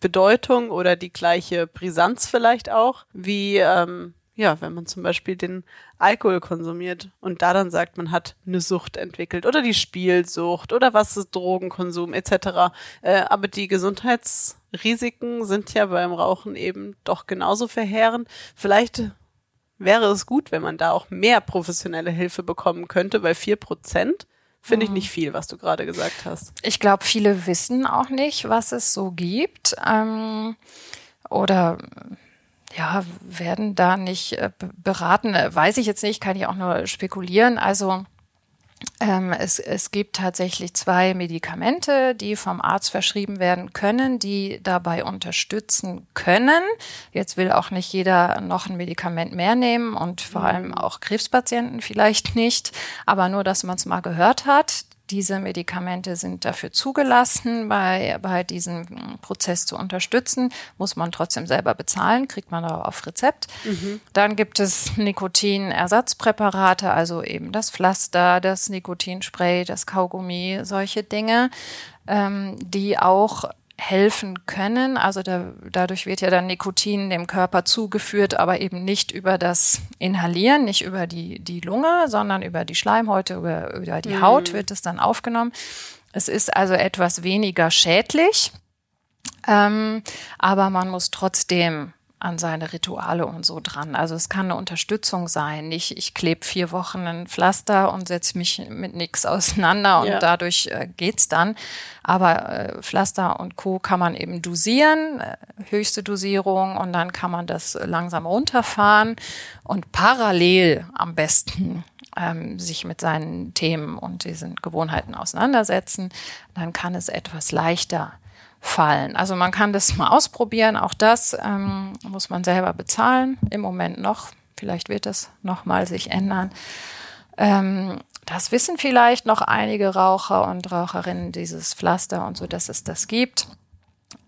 Speaker 1: Bedeutung oder die gleiche Brisanz vielleicht auch, wie ähm, ja, wenn man zum Beispiel den Alkohol konsumiert und da dann sagt, man hat eine Sucht entwickelt oder die Spielsucht oder was ist Drogenkonsum etc. Äh, aber die Gesundheitsrisiken sind ja beim Rauchen eben doch genauso verheerend. Vielleicht wäre es gut, wenn man da auch mehr professionelle Hilfe bekommen könnte, weil vier Prozent finde ich mhm. nicht viel, was du gerade gesagt hast.
Speaker 2: Ich glaube, viele wissen auch nicht, was es so gibt. Ähm, oder ja, werden da nicht äh, beraten. Weiß ich jetzt nicht, kann ich auch nur spekulieren. Also ähm, es, es gibt tatsächlich zwei Medikamente, die vom Arzt verschrieben werden können, die dabei unterstützen können. Jetzt will auch nicht jeder noch ein Medikament mehr nehmen und vor mhm. allem auch Krebspatienten vielleicht nicht, aber nur, dass man es mal gehört hat. Diese Medikamente sind dafür zugelassen, bei, bei diesem Prozess zu unterstützen. Muss man trotzdem selber bezahlen, kriegt man aber auf Rezept. Mhm. Dann gibt es Nikotinersatzpräparate, also eben das Pflaster, das Nikotinspray, das Kaugummi, solche Dinge, ähm, die auch helfen können. Also da, dadurch wird ja dann Nikotin dem Körper zugeführt, aber eben nicht über das Inhalieren, nicht über die, die Lunge, sondern über die Schleimhäute, über, über die mhm. Haut wird es dann aufgenommen. Es ist also etwas weniger schädlich, ähm, aber man muss trotzdem an seine Rituale und so dran. Also es kann eine Unterstützung sein. Nicht, ich klebe vier Wochen ein Pflaster und setze mich mit nichts auseinander und ja. dadurch äh, geht's dann. Aber äh, Pflaster und Co. kann man eben dosieren, äh, höchste Dosierung und dann kann man das langsam runterfahren und parallel am besten ähm, sich mit seinen Themen und diesen Gewohnheiten auseinandersetzen. Dann kann es etwas leichter fallen. Also man kann das mal ausprobieren. Auch das ähm, muss man selber bezahlen. Im Moment noch. Vielleicht wird es noch mal sich ändern. Ähm, das wissen vielleicht noch einige Raucher und Raucherinnen, dieses Pflaster und so, dass es das gibt.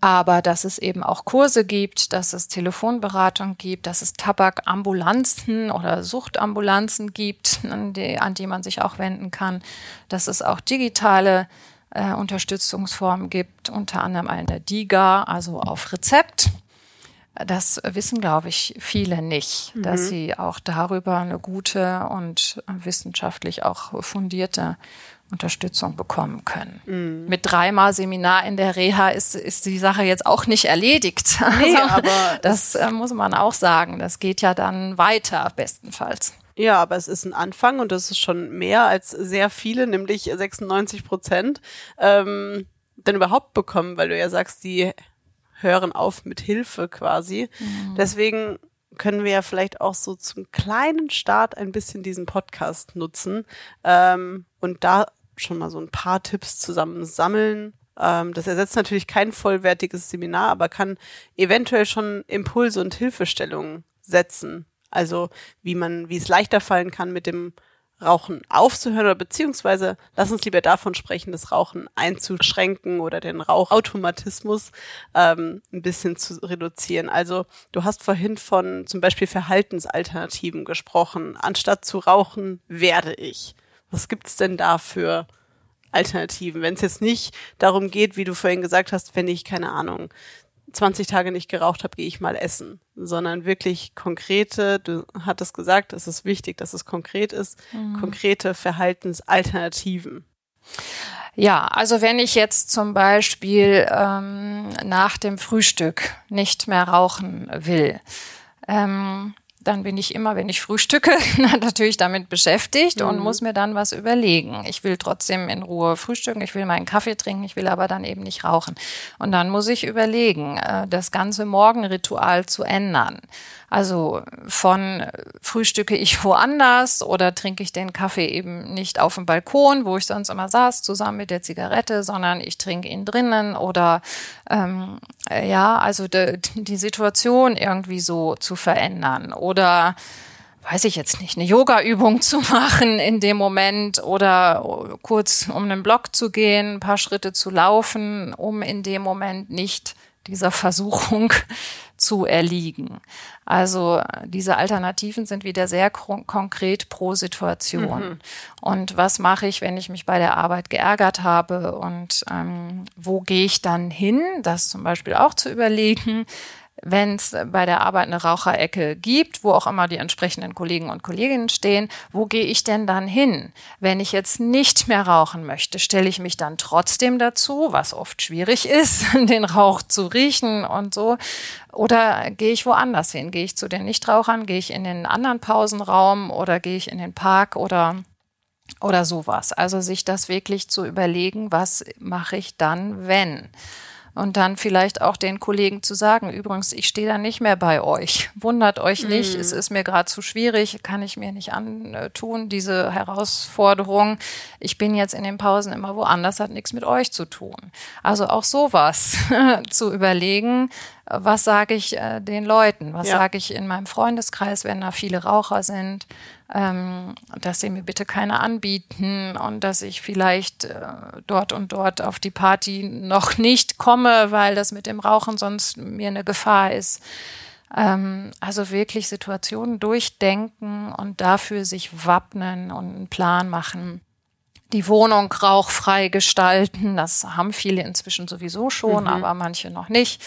Speaker 2: Aber dass es eben auch Kurse gibt, dass es Telefonberatung gibt, dass es Tabakambulanzen oder Suchtambulanzen gibt, an die, an die man sich auch wenden kann, dass es auch digitale äh, Unterstützungsformen gibt, unter anderem eine DIGA, also auf Rezept. Das wissen, glaube ich, viele nicht, mhm. dass sie auch darüber eine gute und wissenschaftlich auch fundierte Unterstützung bekommen können. Mhm. Mit dreimal Seminar in der Reha ist, ist die Sache jetzt auch nicht erledigt. Nee, also, aber das äh, muss man auch sagen. Das geht ja dann weiter, bestenfalls.
Speaker 1: Ja, aber es ist ein Anfang und das ist schon mehr als sehr viele, nämlich 96 Prozent, ähm, denn überhaupt bekommen, weil du ja sagst, die hören auf mit Hilfe quasi. Mhm. Deswegen können wir ja vielleicht auch so zum kleinen Start ein bisschen diesen Podcast nutzen ähm, und da schon mal so ein paar Tipps zusammen sammeln. Ähm, das ersetzt natürlich kein vollwertiges Seminar, aber kann eventuell schon Impulse und Hilfestellungen setzen also wie man, wie es leichter fallen kann, mit dem Rauchen aufzuhören oder beziehungsweise lass uns lieber davon sprechen, das Rauchen einzuschränken oder den Rauchautomatismus ähm, ein bisschen zu reduzieren. Also du hast vorhin von zum Beispiel Verhaltensalternativen gesprochen. Anstatt zu rauchen, werde ich. Was gibt's denn da für Alternativen. Wenn es jetzt nicht darum geht, wie du vorhin gesagt hast, wenn ich, keine Ahnung, 20 Tage nicht geraucht habe, gehe ich mal essen, sondern wirklich konkrete, du hattest gesagt, es ist wichtig, dass es konkret ist, mhm. konkrete Verhaltensalternativen.
Speaker 2: Ja, also wenn ich jetzt zum Beispiel ähm, nach dem Frühstück nicht mehr rauchen will, ähm, dann bin ich immer, wenn ich frühstücke, natürlich damit beschäftigt mhm. und muss mir dann was überlegen. Ich will trotzdem in Ruhe frühstücken, ich will meinen Kaffee trinken, ich will aber dann eben nicht rauchen. Und dann muss ich überlegen, äh, das ganze Morgenritual zu ändern. Also von äh, frühstücke ich woanders oder trinke ich den Kaffee eben nicht auf dem Balkon, wo ich sonst immer saß, zusammen mit der Zigarette, sondern ich trinke ihn drinnen oder ähm, äh, ja, also de, die Situation irgendwie so zu verändern oder weiß ich jetzt nicht, eine Yoga-Übung zu machen in dem Moment oder kurz um einen Block zu gehen, ein paar Schritte zu laufen, um in dem Moment nicht dieser Versuchung zu erliegen. Also diese Alternativen sind wieder sehr konkret pro Situation. Mhm. Und was mache ich, wenn ich mich bei der Arbeit geärgert habe und ähm, wo gehe ich dann hin? Das zum Beispiel auch zu überlegen wenn es bei der Arbeit eine Raucherecke gibt, wo auch immer die entsprechenden Kollegen und Kolleginnen stehen, wo gehe ich denn dann hin? Wenn ich jetzt nicht mehr rauchen möchte, stelle ich mich dann trotzdem dazu, was oft schwierig ist, den Rauch zu riechen und so. Oder gehe ich woanders hin? Gehe ich zu den Nichtrauchern? Gehe ich in den anderen Pausenraum oder gehe ich in den Park oder oder sowas. Also sich das wirklich zu überlegen, was mache ich dann, wenn? Und dann vielleicht auch den Kollegen zu sagen, übrigens, ich stehe da nicht mehr bei euch. Wundert euch nicht, mm. es ist mir gerade zu schwierig, kann ich mir nicht antun, diese Herausforderung. Ich bin jetzt in den Pausen immer woanders, hat nichts mit euch zu tun. Also auch sowas zu überlegen, was sage ich äh, den Leuten, was ja. sage ich in meinem Freundeskreis, wenn da viele Raucher sind, ähm, dass sie mir bitte keine anbieten und dass ich vielleicht äh, dort und dort auf die Party noch nicht komme, weil das mit dem Rauchen sonst mir eine Gefahr ist. Ähm, also wirklich Situationen durchdenken und dafür sich wappnen und einen Plan machen die Wohnung rauchfrei gestalten. Das haben viele inzwischen sowieso schon, mhm. aber manche noch nicht.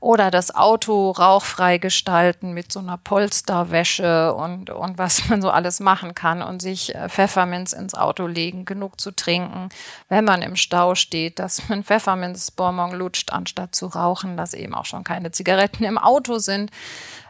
Speaker 2: Oder das Auto rauchfrei gestalten mit so einer Polsterwäsche und, und was man so alles machen kann und sich äh, Pfefferminz ins Auto legen, genug zu trinken, wenn man im Stau steht, dass man Pfefferminzbonbon lutscht, anstatt zu rauchen, dass eben auch schon keine Zigaretten im Auto sind.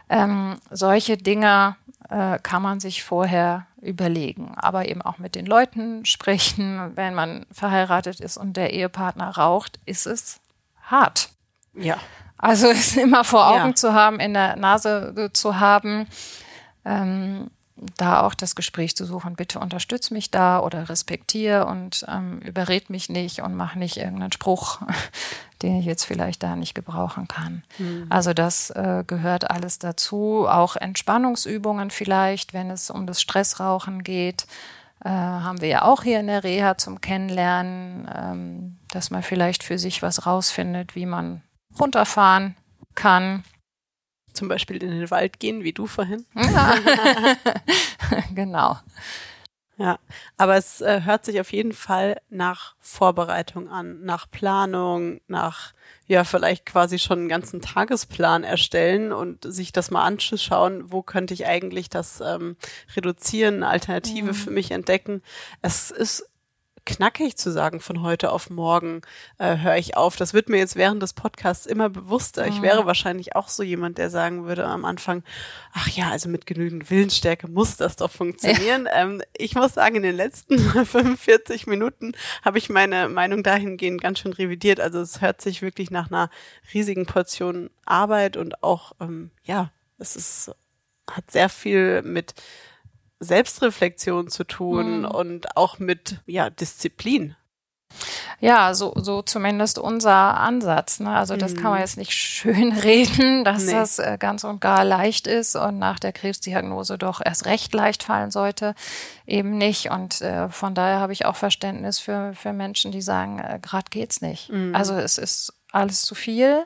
Speaker 2: Ähm, solche Dinge äh, kann man sich vorher überlegen, aber eben auch mit den Leuten sprechen. Wenn man verheiratet ist und der Ehepartner raucht, ist es hart.
Speaker 1: Ja.
Speaker 2: Also es immer vor Augen ja. zu haben, in der Nase zu haben. Ähm, da auch das Gespräch zu suchen, bitte unterstütz mich da oder respektiere und ähm, überred mich nicht und mach nicht irgendeinen Spruch, den ich jetzt vielleicht da nicht gebrauchen kann. Mhm. Also das äh, gehört alles dazu. Auch Entspannungsübungen vielleicht, wenn es um das Stressrauchen geht, äh, haben wir ja auch hier in der Reha zum Kennenlernen, ähm, dass man vielleicht für sich was rausfindet, wie man runterfahren kann
Speaker 1: zum Beispiel in den Wald gehen, wie du vorhin.
Speaker 2: Ja. genau.
Speaker 1: Ja, aber es äh, hört sich auf jeden Fall nach Vorbereitung an, nach Planung, nach ja vielleicht quasi schon einen ganzen Tagesplan erstellen und sich das mal anzuschauen, wo könnte ich eigentlich das ähm, reduzieren, eine Alternative mhm. für mich entdecken. Es ist knackig zu sagen von heute auf morgen äh, höre ich auf. Das wird mir jetzt während des Podcasts immer bewusster. Ich wäre wahrscheinlich auch so jemand, der sagen würde am Anfang, ach ja, also mit genügend Willensstärke muss das doch funktionieren. Ja. Ähm, ich muss sagen, in den letzten 45 Minuten habe ich meine Meinung dahingehend ganz schön revidiert. Also es hört sich wirklich nach einer riesigen Portion Arbeit und auch, ähm, ja, es ist, hat sehr viel mit Selbstreflexion zu tun mhm. und auch mit ja, Disziplin.
Speaker 2: Ja, so, so zumindest unser Ansatz. Ne? Also das mhm. kann man mhm. jetzt nicht schön reden, dass nee. das äh, ganz und gar leicht ist und nach der Krebsdiagnose doch erst recht leicht fallen sollte. Eben nicht. Und äh, von daher habe ich auch Verständnis für, für Menschen, die sagen, äh, gerade geht's nicht. Mhm. Also es ist alles zu viel.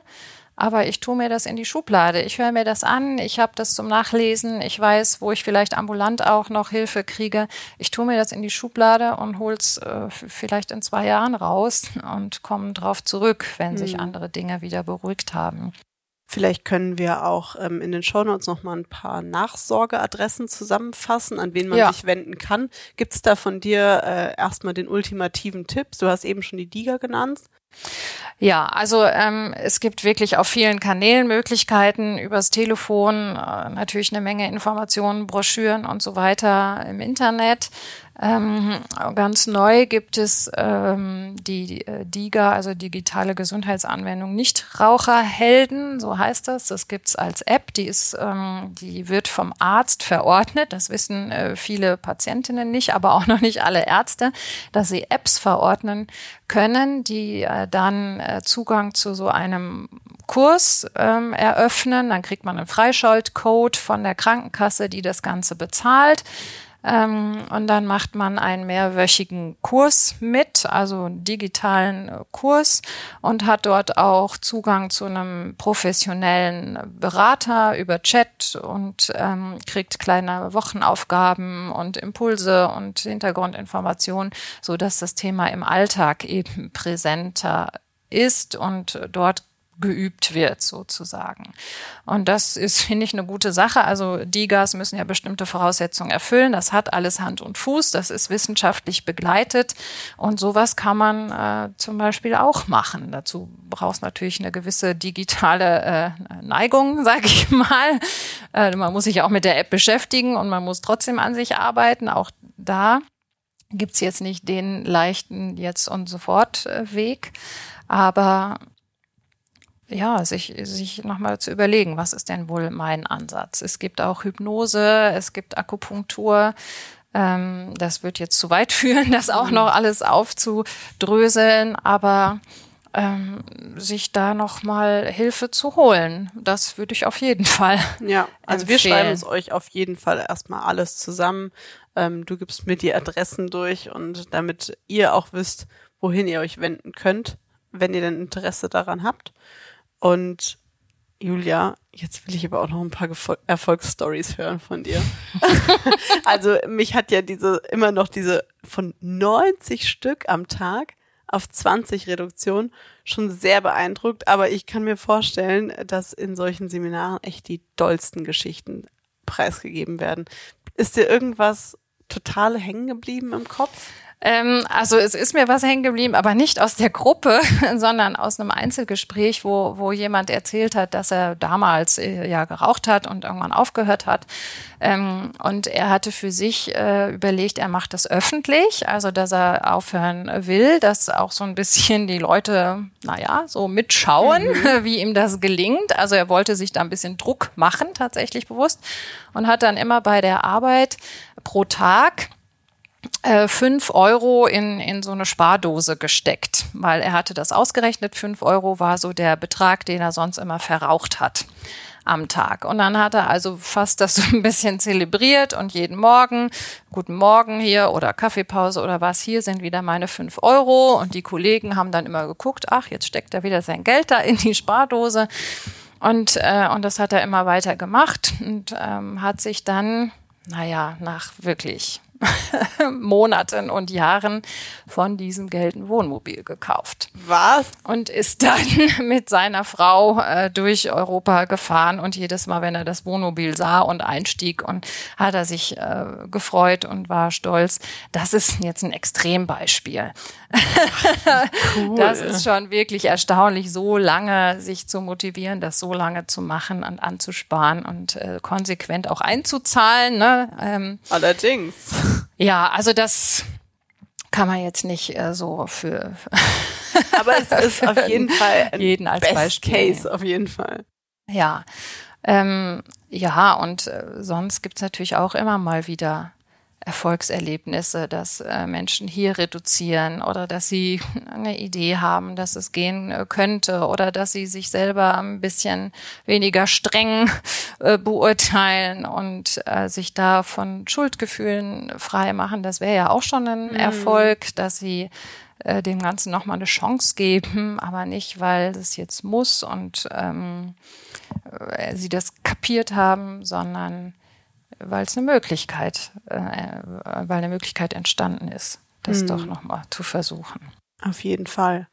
Speaker 2: Aber ich tue mir das in die Schublade. Ich höre mir das an, ich habe das zum Nachlesen, ich weiß, wo ich vielleicht ambulant auch noch Hilfe kriege. Ich tue mir das in die Schublade und hol's äh, vielleicht in zwei Jahren raus und komme drauf zurück, wenn sich hm. andere Dinge wieder beruhigt haben.
Speaker 1: Vielleicht können wir auch ähm, in den Shownotes noch mal ein paar Nachsorgeadressen zusammenfassen, an wen man ja. sich wenden kann. Gibt es da von dir äh, erstmal den ultimativen Tipp? Du hast eben schon die DIGA genannt.
Speaker 2: Ja, also ähm, es gibt wirklich auf vielen Kanälen Möglichkeiten, übers Telefon, äh, natürlich eine Menge Informationen, Broschüren und so weiter im Internet. Ähm, ganz neu gibt es ähm, die äh, DIGA, also digitale Gesundheitsanwendung Nichtraucherhelden, so heißt das. Das gibt's als App, die ist, ähm, die wird vom Arzt verordnet. Das wissen äh, viele Patientinnen nicht, aber auch noch nicht alle Ärzte, dass sie Apps verordnen können, die äh, dann äh, Zugang zu so einem Kurs ähm, eröffnen. Dann kriegt man einen Freischaltcode von der Krankenkasse, die das Ganze bezahlt. Ähm, und dann macht man einen mehrwöchigen Kurs mit, also einen digitalen äh, Kurs und hat dort auch Zugang zu einem professionellen Berater über Chat und ähm, kriegt kleine Wochenaufgaben und Impulse und Hintergrundinformationen, so dass das Thema im Alltag eben präsenter ist und dort geübt wird sozusagen. Und das ist, finde ich, eine gute Sache. Also DIGAs müssen ja bestimmte Voraussetzungen erfüllen. Das hat alles Hand und Fuß. Das ist wissenschaftlich begleitet. Und sowas kann man äh, zum Beispiel auch machen. Dazu braucht es natürlich eine gewisse digitale äh, Neigung, sage ich mal. Äh, man muss sich auch mit der App beschäftigen und man muss trotzdem an sich arbeiten. Auch da gibt's jetzt nicht den leichten Jetzt- und Sofort-Weg. Aber ja, sich, sich nochmal zu überlegen, was ist denn wohl mein Ansatz? Es gibt auch Hypnose, es gibt Akupunktur. Ähm, das wird jetzt zu weit führen, das auch mhm. noch alles aufzudröseln, aber ähm, sich da nochmal Hilfe zu holen, das würde ich auf jeden Fall.
Speaker 1: Ja, also empfehlen. wir schreiben es euch auf jeden Fall erstmal alles zusammen. Ähm, du gibst mir die Adressen durch und damit ihr auch wisst, wohin ihr euch wenden könnt, wenn ihr denn Interesse daran habt. Und Julia, jetzt will ich aber auch noch ein paar Erfolgsstories hören von dir. also mich hat ja diese immer noch diese von 90 Stück am Tag auf 20 Reduktion schon sehr beeindruckt, aber ich kann mir vorstellen, dass in solchen Seminaren echt die dollsten Geschichten preisgegeben werden. Ist dir irgendwas total hängen geblieben im Kopf?
Speaker 2: Ähm, also es ist mir was hängen geblieben, aber nicht aus der Gruppe, sondern aus einem Einzelgespräch, wo, wo jemand erzählt hat, dass er damals äh, ja geraucht hat und irgendwann aufgehört hat. Ähm, und er hatte für sich äh, überlegt, er macht das öffentlich, also dass er aufhören will, dass auch so ein bisschen die Leute, naja, so mitschauen, mhm. wie ihm das gelingt. Also er wollte sich da ein bisschen Druck machen, tatsächlich bewusst, und hat dann immer bei der Arbeit pro Tag äh, fünf Euro in, in so eine Spardose gesteckt, weil er hatte das ausgerechnet. Fünf Euro war so der Betrag, den er sonst immer verraucht hat am Tag. Und dann hat er also fast das so ein bisschen zelebriert und jeden Morgen, guten Morgen hier oder Kaffeepause oder was, hier sind wieder meine fünf Euro. Und die Kollegen haben dann immer geguckt, ach, jetzt steckt er wieder sein Geld da in die Spardose. Und, äh, und das hat er immer weiter gemacht und ähm, hat sich dann, naja, nach wirklich Monaten und Jahren von diesem gelben Wohnmobil gekauft.
Speaker 1: Was?
Speaker 2: Und ist dann mit seiner Frau äh, durch Europa gefahren und jedes Mal, wenn er das Wohnmobil sah und einstieg und hat er sich äh, gefreut und war stolz. Das ist jetzt ein Extrembeispiel. Cool. Das ist schon wirklich erstaunlich, so lange sich zu motivieren, das so lange zu machen und anzusparen und äh, konsequent auch einzuzahlen. Ne?
Speaker 1: Ähm, Allerdings.
Speaker 2: Ja, also das kann man jetzt nicht äh, so für.
Speaker 1: Aber es ist auf jeden Fall
Speaker 2: ein jeden als
Speaker 1: Best
Speaker 2: Beispiel.
Speaker 1: Case auf jeden Fall.
Speaker 2: Ja, ähm, ja und äh, sonst gibt's natürlich auch immer mal wieder Erfolgserlebnisse, dass äh, Menschen hier reduzieren oder dass sie eine Idee haben, dass es gehen äh, könnte oder dass sie sich selber ein bisschen weniger streng äh, beurteilen und äh, sich da von Schuldgefühlen frei machen. Das wäre ja auch schon ein mhm. Erfolg, dass sie äh, dem Ganzen nochmal eine Chance geben, aber nicht, weil es jetzt muss und ähm, äh, sie das kapiert haben, sondern weil es eine Möglichkeit, äh, weil eine Möglichkeit entstanden ist, das mhm. doch nochmal zu versuchen.
Speaker 1: Auf jeden Fall.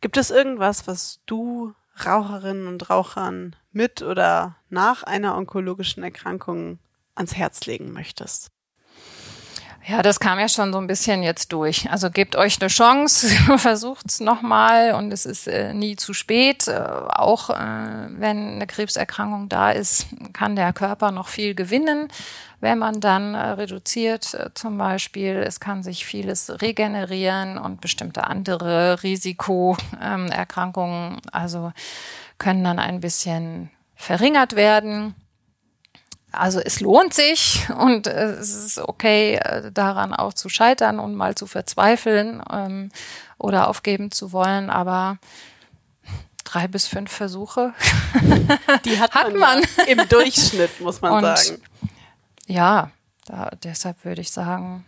Speaker 1: Gibt es irgendwas, was du Raucherinnen und Rauchern mit oder nach einer onkologischen Erkrankung ans Herz legen möchtest?
Speaker 2: Ja, das kam ja schon so ein bisschen jetzt durch. Also gebt euch eine Chance, versucht's nochmal und es ist äh, nie zu spät. Äh, auch äh, wenn eine Krebserkrankung da ist, kann der Körper noch viel gewinnen. Wenn man dann äh, reduziert äh, zum Beispiel, es kann sich vieles regenerieren und bestimmte andere Risikoerkrankungen, also können dann ein bisschen verringert werden. Also es lohnt sich und es ist okay, äh, daran auch zu scheitern und mal zu verzweifeln ähm, oder aufgeben zu wollen, aber drei bis fünf Versuche,
Speaker 1: die hat, hat man, man. Ja im Durchschnitt, muss man und, sagen.
Speaker 2: Ja, da, deshalb würde ich sagen,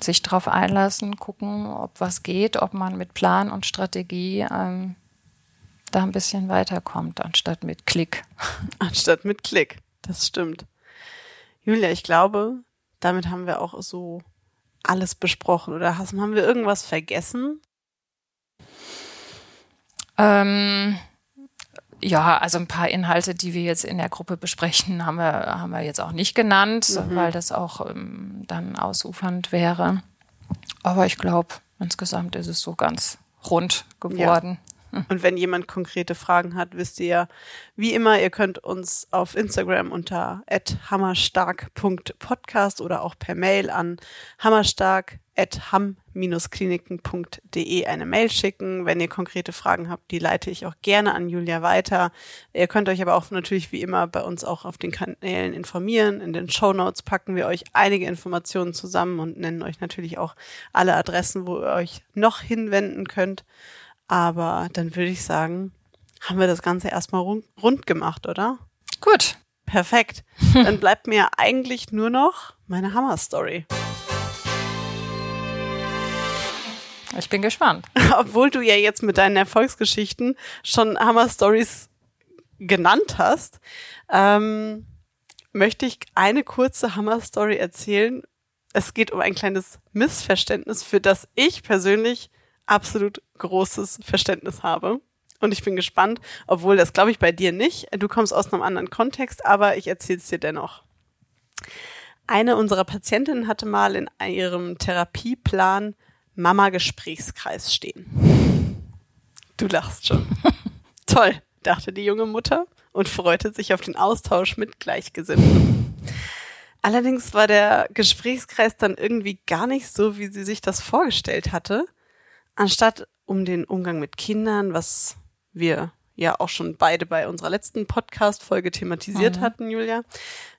Speaker 2: sich darauf einlassen, gucken, ob was geht, ob man mit Plan und Strategie ähm, da ein bisschen weiterkommt, anstatt mit Klick.
Speaker 1: Anstatt mit Klick. Das stimmt. Julia, ich glaube, damit haben wir auch so alles besprochen. Oder haben wir irgendwas vergessen?
Speaker 2: Ähm, ja, also ein paar Inhalte, die wir jetzt in der Gruppe besprechen, haben wir, haben wir jetzt auch nicht genannt, mhm. weil das auch ähm, dann ausufernd wäre. Aber ich glaube, insgesamt ist es so ganz rund geworden.
Speaker 1: Und wenn jemand konkrete Fragen hat, wisst ihr ja, wie immer, ihr könnt uns auf Instagram unter hammerstark.podcast oder auch per Mail an hammerstark.ham-kliniken.de eine Mail schicken. Wenn ihr konkrete Fragen habt, die leite ich auch gerne an Julia weiter. Ihr könnt euch aber auch natürlich wie immer bei uns auch auf den Kanälen informieren. In den Show Notes packen wir euch einige Informationen zusammen und nennen euch natürlich auch alle Adressen, wo ihr euch noch hinwenden könnt. Aber dann würde ich sagen, haben wir das Ganze erstmal rund, rund gemacht, oder?
Speaker 2: Gut.
Speaker 1: Perfekt. Dann bleibt mir eigentlich nur noch meine Hammer-Story.
Speaker 2: Ich bin gespannt.
Speaker 1: Obwohl du ja jetzt mit deinen Erfolgsgeschichten schon Hammer-Stories genannt hast, ähm, möchte ich eine kurze Hammer-Story erzählen. Es geht um ein kleines Missverständnis, für das ich persönlich absolut großes Verständnis habe. Und ich bin gespannt, obwohl das glaube ich bei dir nicht. Du kommst aus einem anderen Kontext, aber ich erzähle es dir dennoch. Eine unserer Patientinnen hatte mal in ihrem Therapieplan Mama-Gesprächskreis stehen. Du lachst schon. Toll, dachte die junge Mutter und freute sich auf den Austausch mit Gleichgesinnten. Allerdings war der Gesprächskreis dann irgendwie gar nicht so, wie sie sich das vorgestellt hatte anstatt um den Umgang mit Kindern, was wir ja auch schon beide bei unserer letzten Podcast-Folge thematisiert mhm. hatten, Julia,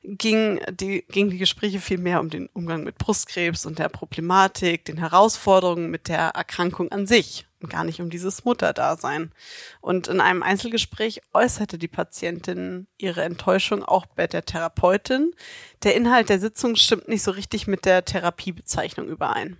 Speaker 1: ging die, ging die Gespräche viel mehr um den Umgang mit Brustkrebs und der Problematik, den Herausforderungen mit der Erkrankung an sich und gar nicht um dieses Mutterdasein. Und in einem Einzelgespräch äußerte die Patientin ihre Enttäuschung auch bei der Therapeutin. Der Inhalt der Sitzung stimmt nicht so richtig mit der Therapiebezeichnung überein.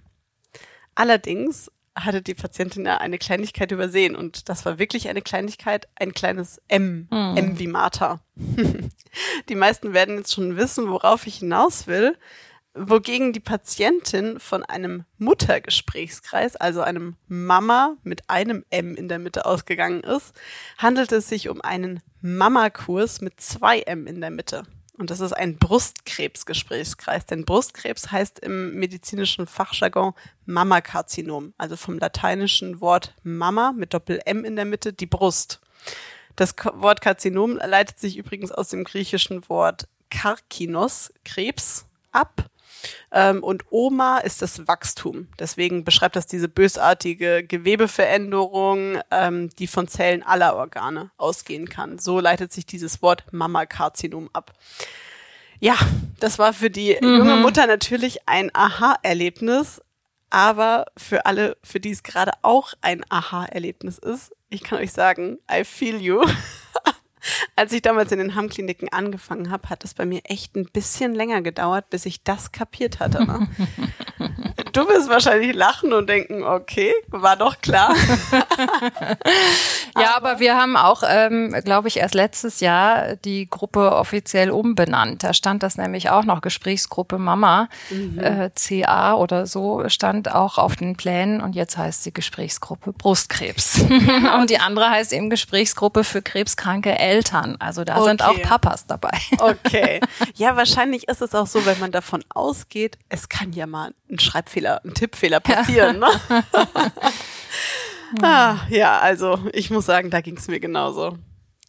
Speaker 1: Allerdings hatte die Patientin ja eine Kleinigkeit übersehen und das war wirklich eine Kleinigkeit, ein kleines M, mhm. M wie Martha. die meisten werden jetzt schon wissen, worauf ich hinaus will. Wogegen die Patientin von einem Muttergesprächskreis, also einem Mama mit einem M in der Mitte ausgegangen ist, handelt es sich um einen Mama-Kurs mit zwei M in der Mitte. Und das ist ein Brustkrebsgesprächskreis. Denn Brustkrebs heißt im medizinischen Fachjargon Mammakarzinom, also vom lateinischen Wort Mama mit Doppel-M in der Mitte, die Brust. Das Wort Karzinom leitet sich übrigens aus dem griechischen Wort Karkinos, Krebs, ab. Ähm, und Oma ist das Wachstum. Deswegen beschreibt das diese bösartige Gewebeveränderung, ähm, die von Zellen aller Organe ausgehen kann. So leitet sich dieses Wort Mammakarzinom ab. Ja, das war für die mhm. junge Mutter natürlich ein Aha-Erlebnis, aber für alle, für die es gerade auch ein Aha-Erlebnis ist, ich kann euch sagen, I feel you. Als ich damals in den Hammkliniken angefangen habe, hat es bei mir echt ein bisschen länger gedauert, bis ich das kapiert hatte. Ne? Du wirst wahrscheinlich lachen und denken, okay, war doch klar.
Speaker 2: ja, aber, wir haben auch, ähm, glaube ich, erst letztes Jahr die Gruppe offiziell umbenannt. Da stand das nämlich auch noch Gesprächsgruppe Mama, mhm. äh, CA oder so, stand auch auf den Plänen und jetzt heißt sie Gesprächsgruppe Brustkrebs. und die andere heißt eben Gesprächsgruppe für krebskranke Eltern. Also da okay. sind auch Papas dabei.
Speaker 1: okay. Ja, wahrscheinlich ist es auch so, wenn man davon ausgeht, es kann ja mal ein Schreibfehler, ein Tippfehler passieren. Ja. Ne? ah, ja, also ich muss sagen, da ging es mir genauso.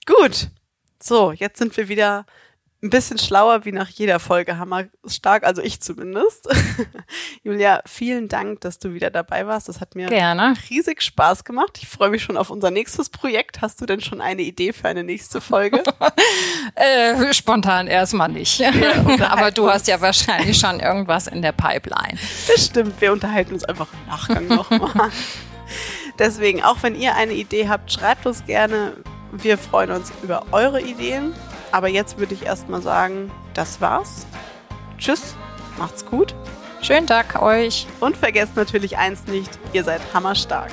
Speaker 1: Gut. So, jetzt sind wir wieder ein bisschen schlauer wie nach jeder Folge Hammer stark, also ich zumindest. Julia, vielen Dank, dass du wieder dabei warst. Das hat mir
Speaker 2: Gerne.
Speaker 1: riesig Spaß gemacht. Ich freue mich schon auf unser nächstes Projekt. Hast du denn schon eine Idee für eine nächste Folge?
Speaker 2: äh, spontan erstmal nicht. Aber du hast ja wahrscheinlich schon irgendwas in der Pipeline.
Speaker 1: Bestimmt. Wir unterhalten uns einfach im Nachgang nochmal. Deswegen, auch wenn ihr eine Idee habt, schreibt uns gerne. Wir freuen uns über eure Ideen. Aber jetzt würde ich erstmal sagen, das war's. Tschüss, macht's gut.
Speaker 2: Schönen Tag euch.
Speaker 1: Und vergesst natürlich eins nicht, ihr seid hammerstark.